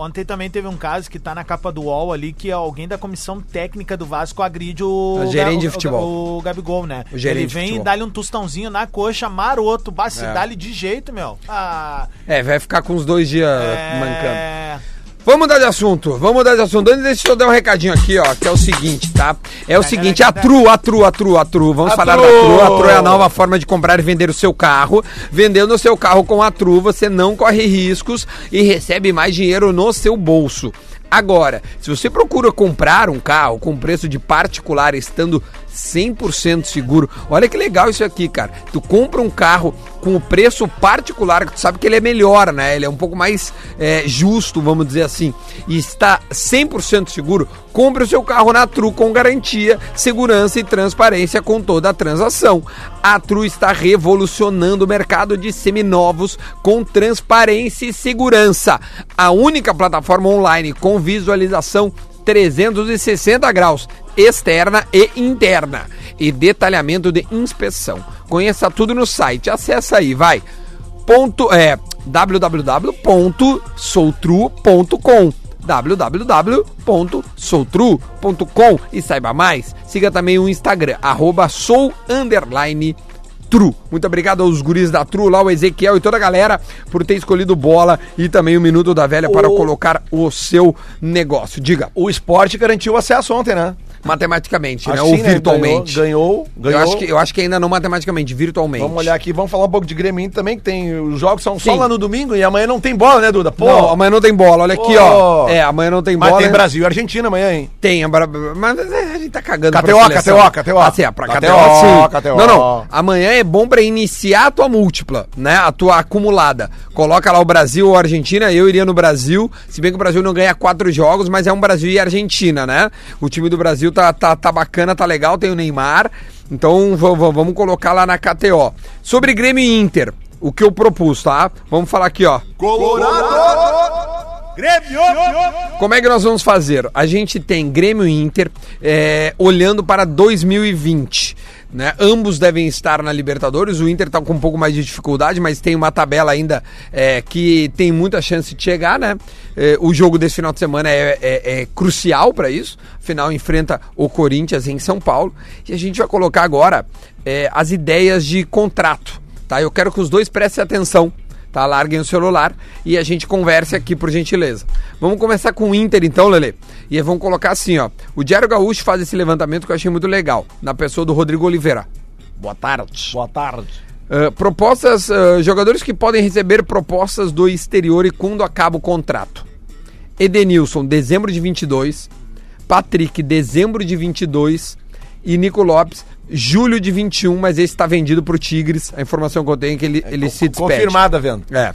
Ontem também teve um caso que tá na capa do UOL ali, que alguém da comissão técnica do Vasco agride o, O gerente de futebol. O, Gabigol, né? O gerente Ele vem e dá-lhe um tostãozinho na coxa, maroto, bah, se É. dá-lhe de jeito, meu. Ah, É, vai ficar com os dois dias é... mancando. Vamos mudar de assunto, vamos mudar de assunto. Antes, deixa eu dar um recadinho aqui, ó, que é o seguinte, tá? É o seguinte, a Tru, a Tru, a Tru, a Tru. Vamos A falar Tru! da Tru. A Tru é a nova forma de comprar e vender o seu carro. Vendendo o seu carro com a Tru, você não corre riscos e recebe mais dinheiro no seu bolso. Agora, se você procura comprar um carro com preço de particular estando 100% seguro, olha que legal isso aqui, cara. Tu compra um carro com o preço particular, que tu sabe que ele é melhor, né? Ele é um pouco mais é, justo, vamos dizer assim, e está 100% seguro, compre o seu carro na Tru com garantia, segurança e transparência com toda a transação. A Tru está revolucionando o mercado de seminovos com transparência e segurança. A única plataforma online com visualização 360 graus, externa e interna, e detalhamento de inspeção. Conheça tudo no site. Acesse aí, vai. Ponto, é, www.soutru.com www.soutru.com e saiba mais. Siga também o Instagram, arroba sou Tru. Muito obrigado aos guris da Tru, lá o Ezequiel e toda a galera por ter escolhido bola e também o Minuto da Velha para O- colocar o seu negócio. Diga, O esporte garantiu o acesso ontem, né? Matematicamente, né? Acho Ou que sim, né? virtualmente. Ganhou, ganhou. Eu, ganhou. acho que, eu acho que ainda não matematicamente, virtualmente. Vamos olhar aqui, vamos falar um pouco de Grêmio Inter também, que tem. Os jogos são só Sim. lá no domingo e amanhã não tem bola, né, Duda? Pô, Não, amanhã não tem bola. Olha aqui, Pô. ó. É, amanhã não tem mas bola. tem Brasil e Argentina amanhã, hein? Tem, a mas é, a gente tá cagando KTO. KTO, KTO. Ah, sim, é, pra KTO, KTO, sim. KTO. Não, não. Amanhã é bom pra iniciar a tua múltipla, né? A tua acumulada. Coloca lá o Brasil ou a Argentina. Eu iria no Brasil. Se bem que o Brasil não ganha quatro jogos, mas é um Brasil e Argentina, né? O time do Brasil tá, tá, tá bacana, tá legal. Tem o Neymar. Então vamos colocar lá na KTO. Sobre Grêmio e Inter, o que eu propus, tá? Vamos falar aqui, ó. Como é que nós vamos fazer? A gente tem Grêmio e Inter é, olhando para 2020. Né? Ambos devem estar na Libertadores. O Inter está com um pouco mais de dificuldade, mas tem uma tabela ainda é, que tem muita chance de chegar. Né? É, o jogo desse final de semana é, é- é crucial para isso. Afinal, enfrenta o Corinthians em São Paulo. E a gente vai colocar agora é, as ideias de contrato. Tá? Eu quero que os dois prestem atenção tá? Larguem o celular e a gente converse aqui, por gentileza. Vamos começar com o Inter, então, Lele. E vamos colocar assim, ó. O Diário Gaúcho faz esse levantamento que eu achei muito legal, na pessoa do Rodrigo Oliveira. Boa tarde. Boa tarde. Ah, propostas, ah, jogadores que podem receber propostas do exterior e quando acaba o contrato. Edenilson, dezembro de 22. Patrick, dezembro de 22. E Nico Lopes, julho de 21, mas esse está vendido pro Tigres. A informação que eu tenho é que ele, ele se despede. Confirmada, vendo. É.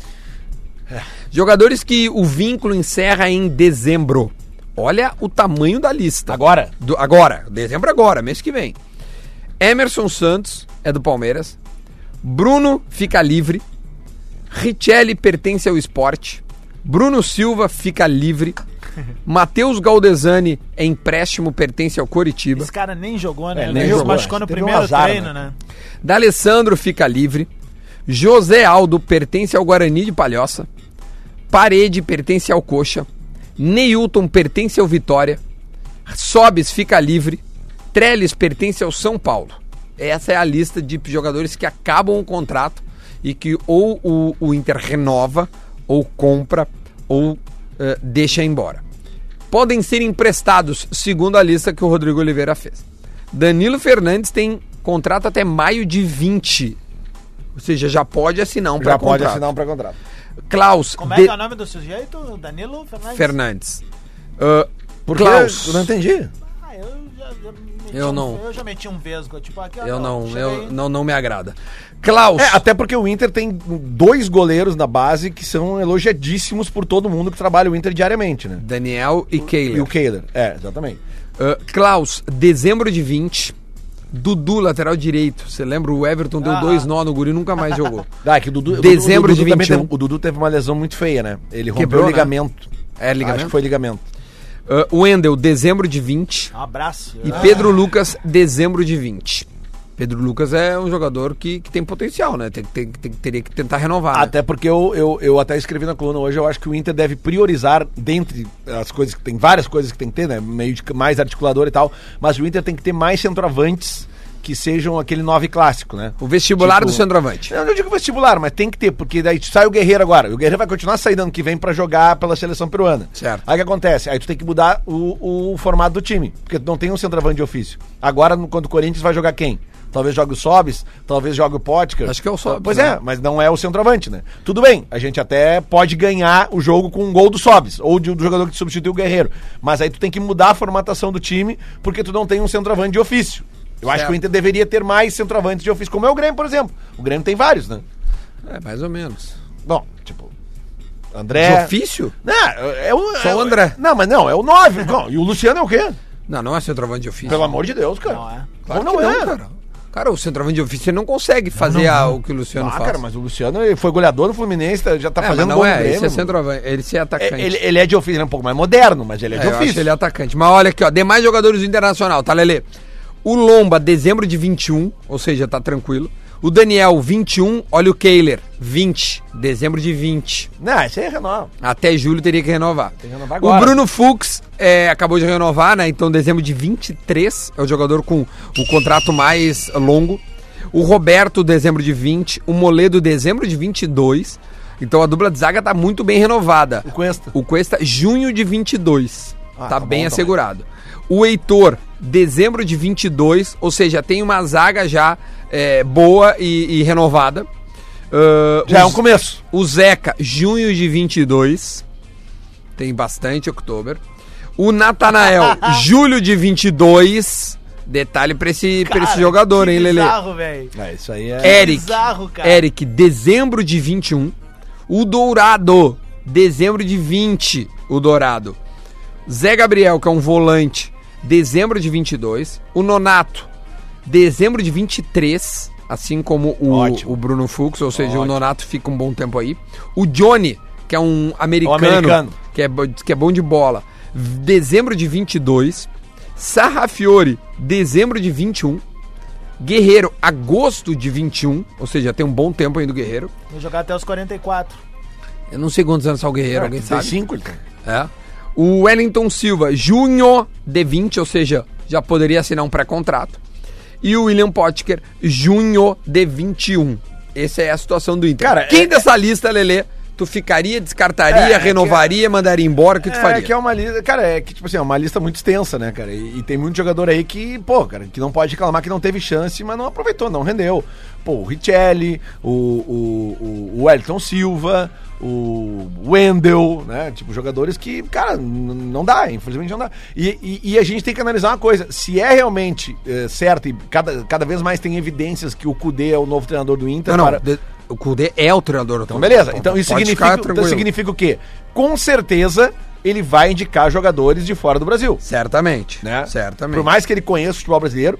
Jogadores que o vínculo encerra em dezembro. Olha o tamanho da lista. Agora? Do- agora, dezembro agora, mês que vem. Emerson Santos é do Palmeiras. Bruno fica livre. Richelli pertence ao esporte. Bruno Silva fica livre. Matheus Galdesani é empréstimo, pertence ao Coritiba. Esse cara nem jogou, né? É, Ele nem se jogou. machucou no Teve um primeiro azar, treino, né? né? D'Alessandro fica livre. José Aldo pertence ao Guarani de Palhoça. Parede pertence ao Coxa. Neilton pertence ao Vitória. Sobes fica livre. Trellis pertence ao São Paulo. Essa é a lista de jogadores que acabam o contrato e que ou o, o Inter renova, ou compra, ou eh, deixa embora. Podem ser emprestados, segundo a lista que o Rodrigo Oliveira fez. Danilo Fernandes tem contrato até maio de 20. Ou seja, já pode assinar um Já pode pré-contrato. assinar um pré-contrato. Klaus Como é de- que é o nome do sujeito? Danilo Fernandes? Fernandes. Uh, Por Klaus. Eu não entendi. Ah, eu já, já Eu um- não. Eu já meti um vesgo, tipo, aqui, ó, Eu não, cheguei. eu, não, não me agrada. Klaus. É, até porque o Inter tem dois goleiros na base que são elogiadíssimos por todo mundo que trabalha o Inter diariamente, né? Daniel e E Kehler. o Kehler. É, exatamente. Uh, Klaus, dezembro de 20. Dudu, lateral direito. Você lembra? O Everton deu Ah. dois nó no guri e nunca mais jogou. Ah, que o Dudu, Dezembro o Dudu de também 21. teve- o Dudu teve uma lesão muito feia, né? Ele rompeu Quebrou, o né? ligamento. É ligamento? Acho que foi ligamento. Uh, Wendel, dezembro de 20. Um abraço. E Pedro Lucas, dezembro de 20. Pedro Lucas é um jogador que, que tem potencial, né? Tem, tem, tem- teria que tentar renovar. né? Até porque eu, eu, eu até escrevi na coluna hoje, eu acho que o Inter deve priorizar, dentre as coisas que tem, várias coisas que tem que ter, né? Meio de mais articulador e tal, mas o Inter tem que ter mais centroavantes que sejam aquele nove clássico, né? O vestibular Tipo- do centroavante. Eu não digo vestibular, mas tem que ter, porque daí sai o Guerreiro agora. O Guerreiro vai continuar saindo ano que vem pra jogar pela seleção peruana. Certo. Aí o que acontece? Aí tu tem que mudar o, o formato do time, porque tu não tem um centroavante de ofício. Agora, quando o Corinthians vai jogar quem? Talvez jogue o Sobis, talvez jogue o Potker. Acho que é o Sobis, Pois né? é, mas não é o centroavante, né? Tudo bem, a gente até pode ganhar o jogo com um gol do Sobis, ou de, do jogador que substitui o Guerreiro. Mas aí tu tem que mudar a formatação do time, porque tu não tem um centroavante de ofício. Eu acho Certo. que o Inter deveria ter mais centroavantes de ofício, como é o Grêmio, por exemplo. O Grêmio tem vários, né? É, mais ou menos. Bom, tipo. André. De ofício? Não, é o. Só é o André. Não, mas não, é o 9. e o Luciano é o quê? Não, não é centroavante de ofício. Pelo amor de Deus, cara. Não é. Claro não, não, é? cara. Cara, o centroavante de ofício não consegue fazer a- o que o Luciano Ah, faz. cara, mas o Luciano foi goleador do Fluminense, tá- já tá é, fazendo não gol é, Grêmio, esse é centroavante, ele é É, atacante. ele, ele é de ofício, ele é um pouco mais moderno, mas ele é de É, eu acho ofício. ele é atacante. Mas olha aqui, ó, demais jogadores do Internacional, tá, Lelê? O Lomba, dezembro de 21, ou seja, tá tranquilo. O Daniel, 21. Olha o Kehler, 20. Dezembro de 20. Não, esse aí é renova. Até julho teria que renovar. Tem que renovar o agora. Bruno Fux é, acabou de renovar, né? Então, dezembro de 23 é o jogador com o contrato mais longo. O Roberto, dezembro de 20. O Moledo, dezembro de 22. Então, a dupla de zaga tá muito bem renovada. O Cuesta. O Cuesta, junho de 22. Ah, tá, tá bem bom assegurado. O Heitor, dezembro de 22. Ou seja, tem uma zaga já é, boa e, e renovada. Ah, Já é um começo. o Zeca, junho de 22. Tem bastante outubro. O Natanael, julho de 22. Detalhe pra esse, pra esse Cara, jogador, que hein, Lele? Bizarro, velho. É, isso aí é. Eric. bizarro, cara. Eric, dezembro de 21. O Dourado, dezembro de 20. O Dourado. Zé Gabriel, que é um volante, dezembro de 22. O Nonato, dezembro de 23. Assim como o, o Bruno Fux, ou seja, o Ótimo. Nonato fica um bom tempo aí. O Johnny, que é um americano, americano. Que, é, que é bom de bola, dezembro de 22. Sarrafiore, dezembro de 21. Guerreiro, agosto de 21, ou seja, tem um bom tempo ainda o Guerreiro. Vou jogar até os 44. Eu não sei quantos anos tá o Guerreiro, alguém sabe? 35, ele tem. É. O Wellington Silva, junho de 20, ou seja, já poderia assinar um pré-contrato. E o William Potker, junho de 21. Essa é a situação do Inter. Cara, Quem é- dessa lista, Lelê, tu ficaria, descartaria, É, renovaria, mandaria embora, o que tu É, faria? que é uma lista, cara, é que tipo assim, é uma lista muito extensa, né, cara? E, e tem muito jogador aí que, pô, cara, que não pode reclamar que não teve chance, mas não aproveitou, não rendeu. Pô, o Richelli, o, o, o, o Wellington Silva, o Wendel, né? Tipo, jogadores que, cara, não dá, infelizmente não dá. E, e, e a gente tem que analisar uma coisa, se é realmente é, certo e cada, cada vez mais tem evidências que o Cudê é o novo treinador do Inter, Não, para- o Kudê é o treinador do então, beleza. Então isso Pode significa, então significa o quê? Com certeza ele vai indicar jogadores de fora do Brasil. Certamente, Né? certamente. Por mais que ele conheça o futebol brasileiro,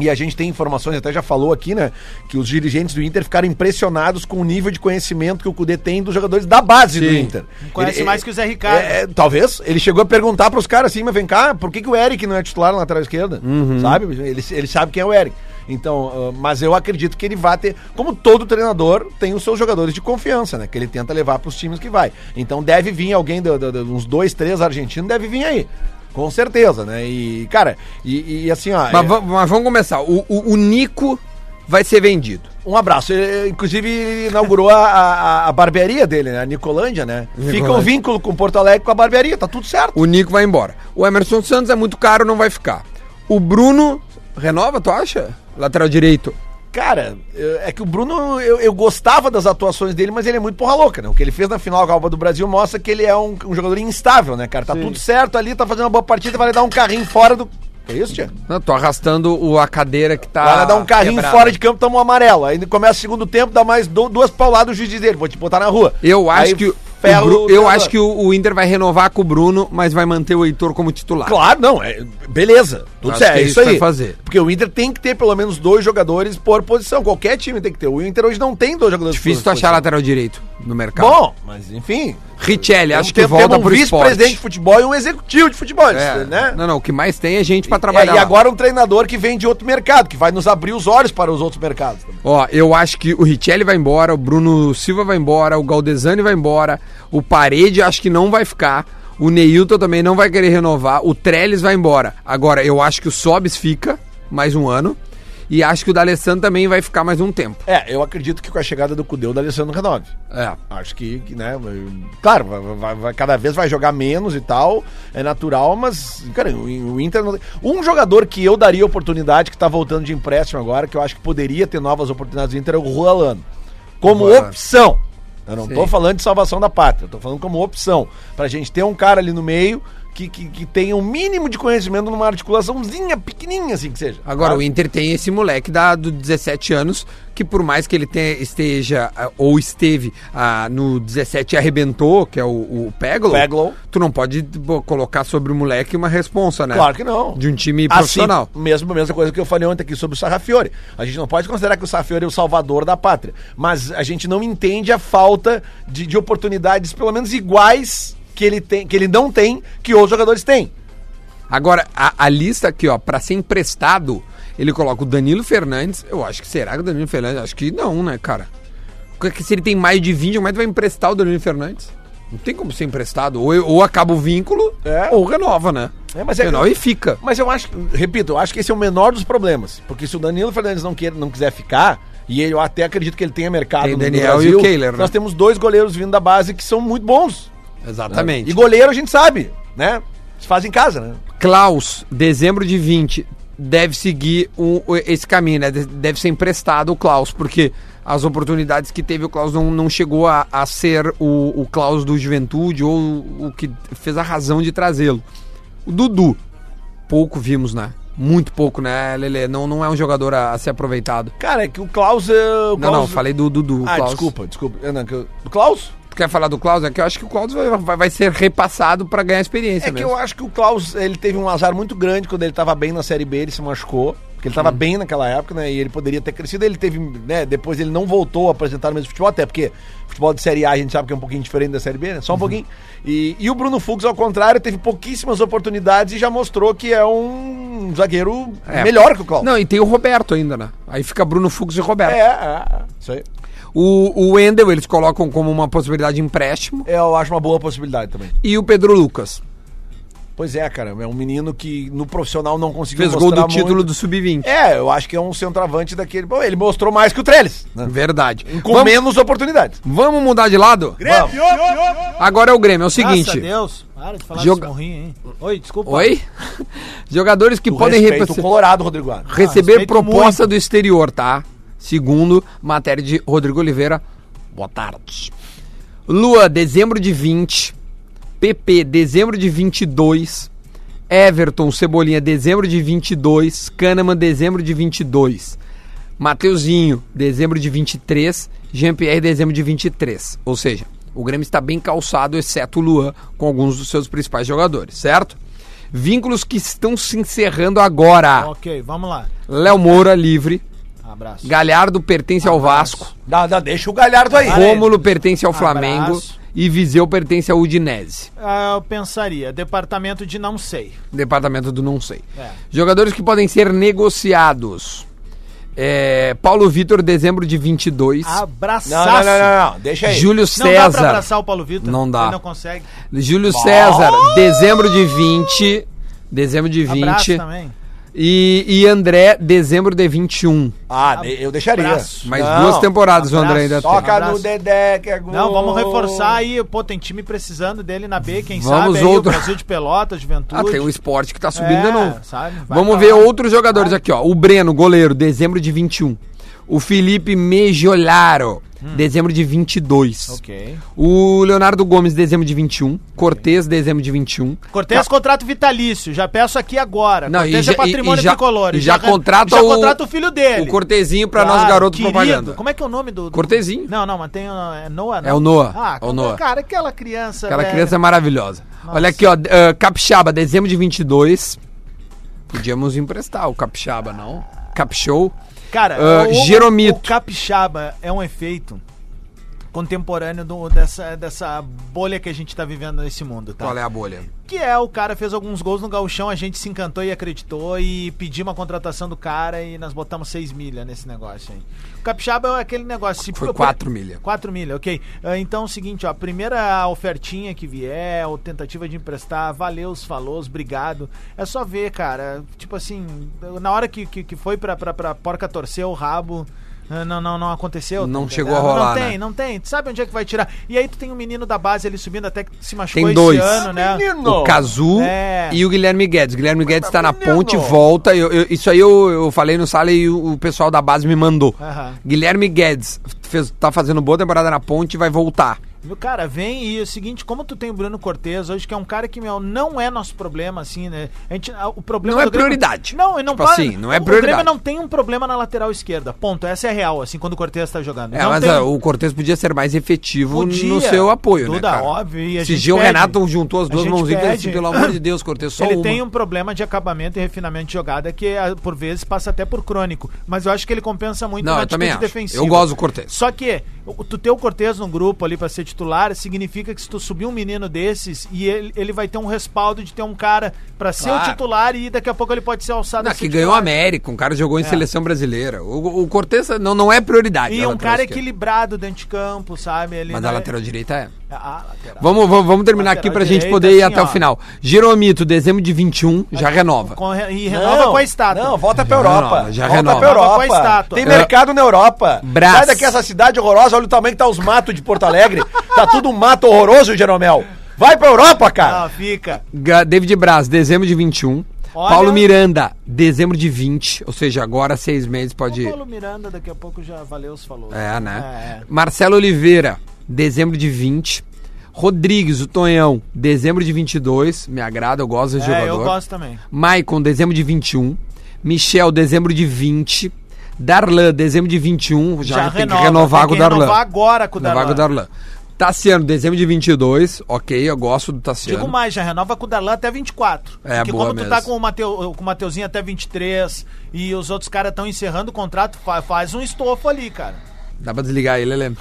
E a gente tem informações, até já falou aqui, né? Que os dirigentes do Inter ficaram impressionados com o nível de conhecimento que o Cudê tem dos jogadores da base do Sim. Inter. Conhece Ele- mais que o Zé Ricardo. é, é, talvez. Ele chegou a perguntar pros caras assim, mas vem cá, por que, que o Eric não é titular na lateral esquerda? Uhum. Sabe? Ele, ele sabe quem é o Eric. Então, ah, mas eu acredito que ele vai ter, como todo treinador, tem os seus jogadores de confiança, né? Que ele tenta levar pros times que vai. Então deve vir alguém, do, do- do- uns dois, três argentinos, deve vir aí. Com certeza, né? E, cara, e, e assim, ó. Mas, é- mas vamos começar. O, o- o Nico vai ser vendido. Um abraço. Ele, inclusive, inaugurou a, a, a barbearia dele, né? A Nicolândia, né? Fica um Nicolândia. vínculo com Porto Alegre com a barbearia, tá tudo certo. O Nico vai embora. O Emerson Santos é muito caro, não vai ficar. O Bruno renova, tu acha? Lateral direito. Cara, é que o Bruno, eu, eu gostava das atuações dele, mas ele é muito porra louca, né? O que ele fez na final da Copa do Brasil mostra que ele é um, um jogador instável, né, cara? Tá tudo certo ali, tá fazendo uma boa partida, vai dar um carrinho fora do. É isso, tia? Não, tô arrastando o, a cadeira que tá. Vai dar um carrinho quebrada. fora de campo, toma um amarelo. Aí começa o segundo tempo, dá mais du- duas pauladas, o juiz diz ele, vou te botar na rua. Eu acho Aí que. Bru- eu treinador. acho que o, o Inter vai renovar com o Bruno, mas vai manter o Heitor como titular. Claro, não, é, beleza, tudo certo, é é isso aí. fazer. Porque o Inter tem que ter pelo menos dois jogadores por posição, qualquer time tem que ter. O Inter hoje não tem dois jogadores Difícil tu por achar posição. lateral direito no mercado. Bom, mas enfim. Richelli, acho que volta um pro vice-presidente de esporte. futebol e um executivo de futebol, É. né? Não, não, o que mais tem é gente pra É, trabalhar. e agora um treinador que vem de outro mercado, que vai nos abrir os olhos para os outros mercados. também. Ó, eu acho que o Richelli vai embora, o Bruno Silva vai embora, o Galdesani vai embora, o Parede acho que não vai ficar, o Neilton também não vai querer renovar, o Trellis vai embora. Agora, eu acho que o Sobis fica mais um ano e acho que o D'Alessandro também vai ficar mais um tempo. É, eu acredito que com a chegada do Cudeu, o D'Alessandro renove. É. Acho que, que, né, claro, vai, vai- vai- cada vez vai jogar menos e tal, é natural, mas, cara, o, o Inter não... Um jogador que eu daria oportunidade, que tá voltando de empréstimo agora, que eu acho que poderia ter novas oportunidades do Inter, é o Rualano. Como Ruan. opção. Eu não Sim. tô falando de salvação da pátria, eu tô falando como opção. Pra gente ter um cara ali no meio que, que, que tenha um mínimo de conhecimento numa articulaçãozinha pequenininha, assim que seja. Agora, Tá? o Inter tem esse moleque da, do 17 anos, que por mais que ele tenha, esteja, ou esteve ah, no 17 e arrebentou, que é o, o Peglo, Peglow. tu não pode pô, colocar sobre o moleque uma responsa, né? Claro que não. De um time Assim, profissional. mesmo, mesma coisa que eu falei ontem aqui sobre o Sarrafiore. A gente não pode considerar que o Sarrafiore é o salvador da pátria. Mas a gente não entende a falta de, de oportunidades, pelo menos iguais, que ele, tem, que ele não tem, que outros jogadores têm. Agora, a, a lista aqui, ó, pra ser emprestado, ele coloca o Danilo Fernandes. Eu acho que será que o Danilo Fernandes? Acho que não, né, cara? Porque se ele tem mais de 20, como é que vai emprestar o Danilo Fernandes? Não tem como ser emprestado. Ou, ou acaba o vínculo, É. ou renova, né? É, mas é- renova e fica. Mas eu acho, repito, eu acho que esse é o menor dos problemas. Porque se o Danilo Fernandes não, queira, não quiser ficar, e eu até acredito que ele tenha mercado Tem Daniel e o Kehler, né? nós temos dois goleiros vindo da base que são muito bons. Exatamente. E goleiro a gente sabe, né? Se faz em casa, né? Klaus, dezembro de 20, deve seguir o- o- esse caminho, né? De- Deve ser emprestado o Klaus, porque as oportunidades que teve o Klaus não, não chegou a, a ser o, o Klaus do Juventude ou o, o que fez a razão de trazê-lo. O Dudu, pouco vimos, né? Muito pouco, né, Lele? Não, não é um jogador a, a ser aproveitado. Cara, é que o Klaus. é, o Não, não, Klaus- falei do Dudu. Ah, Klaus. desculpa, desculpa. Não, Do Klaus? Quer falar do Klaus? É que eu acho que o Klaus vai, vai, ser repassado pra ganhar experiência É que mesmo. eu acho que o Klaus, ele teve um azar muito grande quando ele tava bem na Série B, ele se machucou. Porque ele tava bem naquela época, né? E ele poderia ter crescido. Ele teve, né? Depois ele não voltou a apresentar o mesmo futebol, até porque futebol de Série A a gente sabe que é um pouquinho diferente da Série B, né? Só um pouquinho. E, e o Bruno Fux, ao contrário, teve pouquíssimas oportunidades e já mostrou que é um zagueiro É. melhor que o Klaus. Não, e tem o Roberto ainda, né? Aí fica Bruno Fux e Roberto. É, é, é, isso aí. O, o Wendel eles colocam como uma possibilidade de empréstimo. Eu acho uma boa possibilidade também. E o Pedro Lucas. Pois é, cara. É um menino que no profissional não conseguiu Fez gol do mostrar título muito. do Sub-20. É, eu acho que é um centroavante daquele. Bom, ele mostrou mais que o Trellis. Né? Verdade. Com Vamos, menos oportunidades. vamos mudar de lado? Vamos. Agora é o Grêmio. É o Graças a seguinte. Deus. Para de falar Joga- morrinho, hein? Oi, desculpa. Oi? Jogadores que O podem respeito repe- o Colorado, Rodrigo receber respeito proposta do exterior, tá? Segundo matéria de Rodrigo Oliveira. Boa tarde. Lua, dezembro de 20. PP, dezembro de 22. Everton, Cebolinha, dezembro de 22. Kahneman, dezembro de 22. Mateuzinho, dezembro de 23. Jean-Pierre, dezembro de 23. Ou seja, o Grêmio está bem calçado, exceto o Luan, com alguns dos seus principais jogadores, certo? Vínculos que estão se encerrando agora. Ok, vamos lá. Léo Moura, livre. Abraço. Galhardo pertence ao Vasco. Dá, dá, deixa o Galhardo aí. Rômulo pertence ao Abraço. Flamengo. E Viseu pertence ao Udinese. Ah, eu pensaria, departamento de não sei. Departamento do não sei. É. Jogadores que podem ser negociados. É, Paulo Vitor, dezembro de 22. Abraçaço. Não, não, não, não, não, deixa aí. Júlio Não dá pra César. abraçar o Paulo Vitor? Não dá. Ele não consegue. Júlio César, dezembro de 20. Dezembro de 20. Abraço também. E, e André, dezembro de 21. Ah, de- eu deixaria. Abraço. Mais Não, duas temporadas o André ainda tem. Toca Abraço. no Dedé, que é gol. Não, vamos reforçar aí. Pô, tem time precisando dele na B, quem Vamos sabe aí outro- o Brasil de Pelotas, Juventude. Ah, tem o esporte que tá subindo É, de novo. sabe? Vai Vamos ver lá. outros jogadores aqui, ó. O Breno, goleiro, dezembro de 21. O Felipe Mejolaro, dezembro de 22. Hum. Ok. O Leonardo Gomes, dezembro de 21. Cortez, dezembro de 21. Cortez, contrato vitalício. Já peço aqui agora. Não, Cortez e já- é patrimônio e- e já- tricolor. e já contrata já o- contrata o filho dele. O Cortezinho pra Claro, nós garotos querido. propaganda. Como é que é o nome do... do... Cortezinho. Não, não, mas tem... uh, É Noah, não? É o Noah, Ah, é o Noah. cara, aquela criança... Aquela velho. criança é maravilhosa. Olha aqui, ó. ah, Capixaba, dezembro de 22. Podíamos emprestar o Capixaba, não? Capshow. Cara, Ah, o, Jeromito. o capixaba é um efeito contemporâneo do- dessa, dessa bolha que a gente tá vivendo nesse mundo, tá? Qual é a bolha? Que é, o cara fez alguns gols no gauchão, a gente se encantou e acreditou e pedimos a contratação do cara e nós botamos 6 milha nesse negócio aí. O capixaba é aquele negócio... se- Foi 4 milha. 4 milha, ok. Ah, Então é o seguinte, ó, a primeira ofertinha que vier, ou tentativa de emprestar, valeu os falou, obrigado. É só ver, cara. Tipo assim, na hora que, que, que foi pra, pra, pra porca torcer o rabo. Ah, Não, não, não aconteceu. Não tá chegou a entendendo? rolar, Não tem, né? não tem. Tu sabe onde é que vai tirar? E aí tu tem um menino da base ali subindo até que se machucou Tem dois. ano, né? Menino. O Cazu É. e o Guilherme Guedes. Guilherme Guedes tá na menino. ponte, volta. Eu- eu- isso aí eu, eu falei no sala e o, o pessoal da base me mandou. Guilherme Guedes fez, tá fazendo boa temporada na ponte e vai voltar. Cara, vem e é o seguinte, como tu tem o Bruno Cortez hoje, que é um cara que, meu, não é nosso problema, assim, né? A gente, o problema Não é Grêmio- prioridade. Não, e não Tipo para- assim, não é o- prioridade. O Grêmio não tem um problema na lateral esquerda, ponto. Essa é a real, assim, quando o Cortez tá jogando. É, não mas tem- o Cortez podia ser mais efetivo Podia. no seu apoio, né, Duda, cara? óbvio, e a o pede. Renato juntou as duas mãozinhas e disse assim, pelo amor de Deus, Cortez, só Ele uma. tem um problema de acabamento e refinamento de jogada que, ah, por vezes, passa até por crônico. Mas eu acho que ele compensa muito Não, na eu atitude defensiva. Eu gosto do Cortez. Só que tu ter o Cortez no grupo ali pra ser titular significa que se tu subir um menino desses e ele, ele vai ter um respaldo de ter um cara pra ser Claro. o titular e daqui a pouco ele pode ser alçado Não, que ganhou a titular. América, um cara jogou em É. seleção brasileira. O, o Cortez não, não é prioridade. E um cara esquerda. equilibrado dentro de campo, sabe? Ele Mas a é- lateral direita é. Ah, lateral. Vamos, vamos, vamos terminar aqui pra gente poder ir assim, até ó. o final. Jeromito, dezembro de 21, já renova. Com- e renova com a estátua. Não, volta pra Já Europa. renova, já volta renova. pra Europa. Com a estátua. Tem mercado na Europa. Brás. Sai daqui essa cidade horrorosa, olha o tamanho que tá os matos de Porto Alegre. tá tudo um mato horroroso, Jeromel. Vai pra Europa, cara. Ah, fica. David Braz, dezembro de 21. Olha- Paulo Miranda, dezembro de 20. Ou seja, agora seis meses pode O ir. Paulo Miranda daqui a pouco já valeu os falou. É, né? É, é. Marcelo Oliveira, dezembro de 20. Rodrigues, o Tonhão, dezembro de 22. Me agrada, eu gosto desse É, jogador. eu gosto também. Maicon, dezembro de 21. Michel, dezembro de 20. Darlan, dezembro de 21. Já, tem que renovar tem com o Darlan. renovar agora com o Renovar com Darlan. o Darlan. Tassiano, dezembro de 22. Ok, eu gosto do Tassiano. Digo mais, já renova com o Darlan até 24. É, Porque boa como tu mesmo. tá com o, Mateu, com o Mateuzinho até 23 e os outros caras estão encerrando o contrato, fa- faz um estofo ali, cara. Dá pra desligar ele, Helena.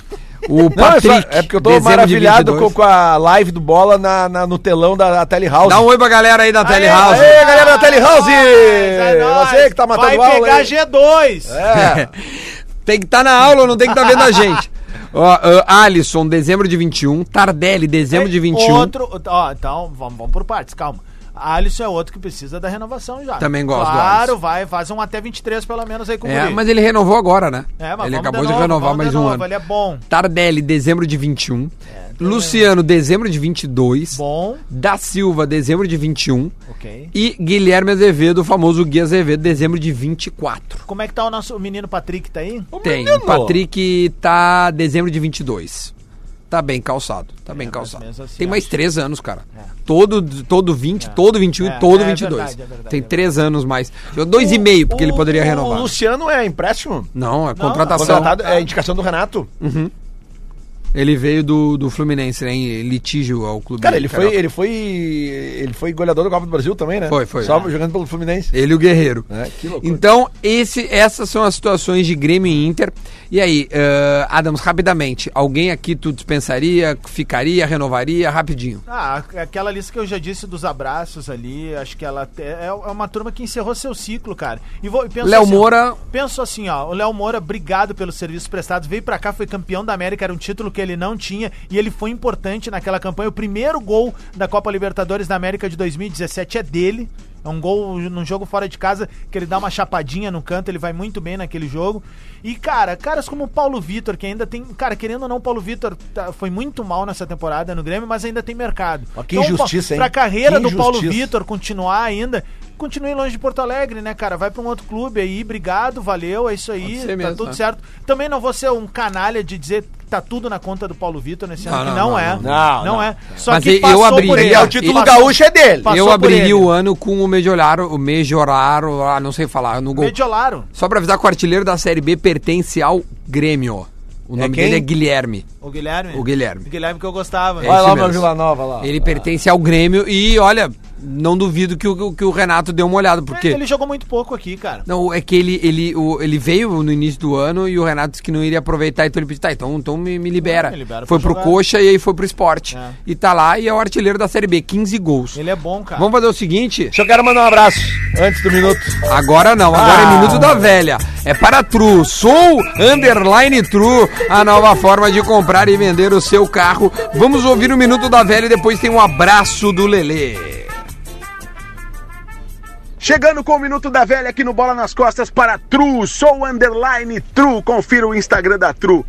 O Não, é, Patrick, só- é porque eu tô maravilhado 22. com, com a live do Bola na, na- no telão da, da Telehouse. Dá um oi pra galera aí da Telehouse. Aê, galera da Telehouse! É nóis. Você que tá matando Vai aula pegar aí. G2. É. Tem que estar na aula, não tem que estar vendo a gente. Ó, ah, Alisson, dezembro de 21. Tardelli, dezembro de 21. Outro, ó, então vamos, vamos por partes, calma. Alisson é outro que precisa da renovação já. Também gosto do Claro, vai, faz um até 23 pelo menos aí com o É, mas ele renovou agora, né? É, mas ele vamos acabou de, novo, renovar vamos mais de um novo, ano. Ele é bom. Tardelli, dezembro de 21. Luciano, dezembro de 22. Bom. Da Silva, dezembro de 21. Ok. E Guilherme Azevedo, o famoso Gui Azevedo, dezembro de 24. Como é que tá o nosso menino Patrick, tá aí? Tem. menino. O Patrick tá dezembro de 22. Tá bem calçado. Tá bem mais calçado. assim, Tem mais acho. três anos, cara. Todo, todo 20, todo 21 É, e todo é 22. verdade, é verdade, Tem é três anos mais. Jogou Dois e meio, porque ele poderia O renovar. Luciano é empréstimo? Não, é Não, contratação. É indicação do Renato? Ele veio do, do Fluminense, né? Em litígio ao clube. Cara, ele foi, ele foi. Ele foi goleador da Copa do Brasil também, né? Foi, foi. Só jogando pelo Fluminense. Ele e o Guerreiro. É, que loucura. Então, esse, essas são as situações de Grêmio e Inter. E aí, eh, Adams, rapidamente, alguém aqui tu dispensaria, ficaria, renovaria, rapidinho. Ah, aquela lista que eu já disse dos abraços ali, acho que ela é é uma turma que encerrou seu ciclo, cara. E vou, penso Léo assim, Moura, Penso assim, ó, o Léo Moura, obrigado pelos serviços prestados, veio pra cá, foi campeão da América, era um título que ele não tinha e ele foi importante naquela campanha. O primeiro gol da Copa Libertadores da América de 2017 é dele. É um gol num jogo fora de casa que ele dá uma chapadinha no canto, ele vai muito bem naquele jogo. E, cara, caras como o Paulo Vitor, que ainda tem. Cara, querendo ou não, o Paulo Vitor tá- foi muito mal nessa temporada no Grêmio, mas ainda tem mercado. Ó, que Então, injustiça, hein? Pra carreira Que do Paulo. Vitor continuar ainda, continue longe de Porto Alegre, né, cara? Vai pra um outro clube aí, obrigado, valeu, é isso aí, tá mesmo, tudo né? certo. Também não vou ser um canalha de dizer que tá tudo na conta do Paulo Vitor nesse ano, Não, que não, não, é. não. Não, não. é. Só Mas que eu passou abriria- por ele. É, o título Passou- gaúcho é dele. Eu abriria o ano com o Mediolaro, o Mediolaro, ah, não sei falar, no gol. Mediolaro. Só pra avisar que o artilheiro da Série B pertence ao Grêmio. O É nome quem? dele é Guilherme. O Guilherme. O Guilherme. O Guilherme que eu gostava. É Vai lá mesmo. pra Vila Nova lá. Ele pertence ao Grêmio e, olha, não duvido que o, que o Renato dê uma olhada, porque... Ele jogou muito pouco aqui, cara. Não, é que ele, ele, o, ele veio no início do ano e o Renato disse que não iria aproveitar, então ele pediu, tá, então, então me, me libera. Ah, me libera foi pro jogar. Coxa e aí foi pro esporte. É. E tá lá e é o artilheiro da Série B, 15 gols. Ele é bom, cara. Vamos fazer o seguinte, Só quero mandar um abraço antes do minuto. agora não, agora Ah. é Minuto da Velha. É para True, sou underline True, a nova forma de comprar e vender o seu carro. Vamos ouvir o Minuto da Velha e depois tem um abraço do Lelê. Chegando com o Minuto da Velha aqui no Bola nas Costas para True, sou underline True, confira o Instagram da True.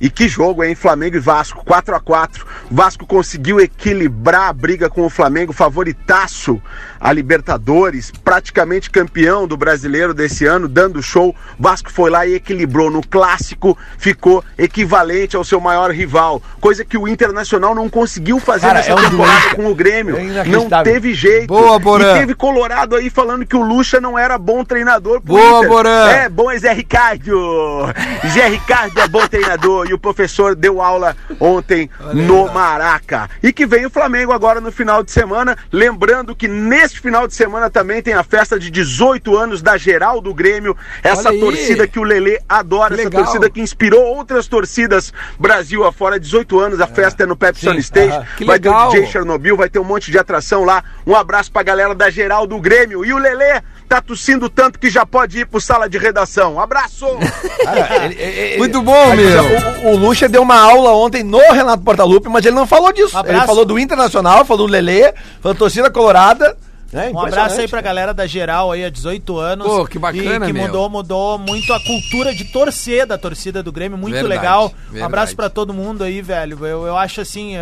E que jogo, hein? Flamengo e Vasco, 4 a 4 Vasco conseguiu equilibrar a briga com o Flamengo, favoritaço a Libertadores, praticamente campeão do brasileiro desse ano, dando show. Vasco foi lá e equilibrou. No clássico, ficou equivalente ao seu maior rival, coisa que o Internacional não conseguiu fazer Cara, nessa é um temporada doente. com o Grêmio. É não teve jeito. Boa, Porã. E teve Colorado aí falando que o Lucha não era bom treinador Boa, Inter. Porã. É, bom é Zé Ricardo. Zé Ricardo é bom treinador. E o professor deu aula ontem no Maraca. E que vem o Flamengo agora no final de semana. Lembrando que neste final de semana também tem a festa de 18 anos da Geral do Grêmio. Essa torcida que o Lelê adora. Essa torcida que inspirou outras torcidas Brasil afora. 18 anos, a festa é no Pepsi Sim, Stage. Vai legal. ter o DJ Chernobyl, vai ter um monte de atração lá. Um abraço pra galera da Geral do Grêmio. E o Lelê tá tossindo tanto que já pode ir pro sala de redação. Abraço! Ele- ele- Muito bom, meu. O, o Lucha deu uma aula ontem no Renato Portaluppi, mas ele não falou disso. Abraço. Ele falou do Internacional, falou do Lelê, falou da torcida colorada. Né? Um abraço aí pra galera da geral aí, há 18 anos. Pô, que bacana, E que meu. mudou, mudou muito a cultura de torcer da torcida do Grêmio, muito Verdade, legal. Um verdade. abraço pra todo mundo aí, velho. Eu, eu acho assim.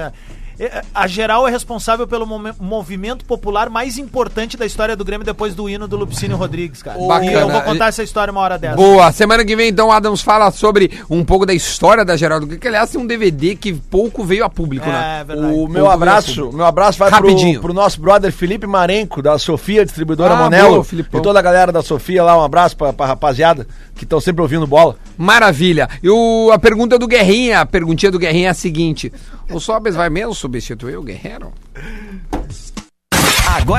É, é, A geral é responsável pelo movimento popular mais importante da história do Grêmio depois do hino do Lupicínio Rodrigues, cara. Bacana. E eu vou contar essa história uma hora dessa. Boa, semana que vem então o Adams fala sobre um pouco da história da Geraldo, que aliás tem um DVD que pouco veio a público, né? É, verdade. O meu Pouco abraço, meu abraço vai Rapidinho. pro, pro nosso brother Felipe Marenco, da Sofia Distribuidora Ah, Monelo. boa, e toda a galera da Sofia lá, um abraço pra, pra rapaziada que estão sempre ouvindo bola. Maravilha. E o, a pergunta do Guerrinha, a perguntinha do Guerrinha é a seguinte: o Sobes vai mesmo substituir o Guerreiro? Agora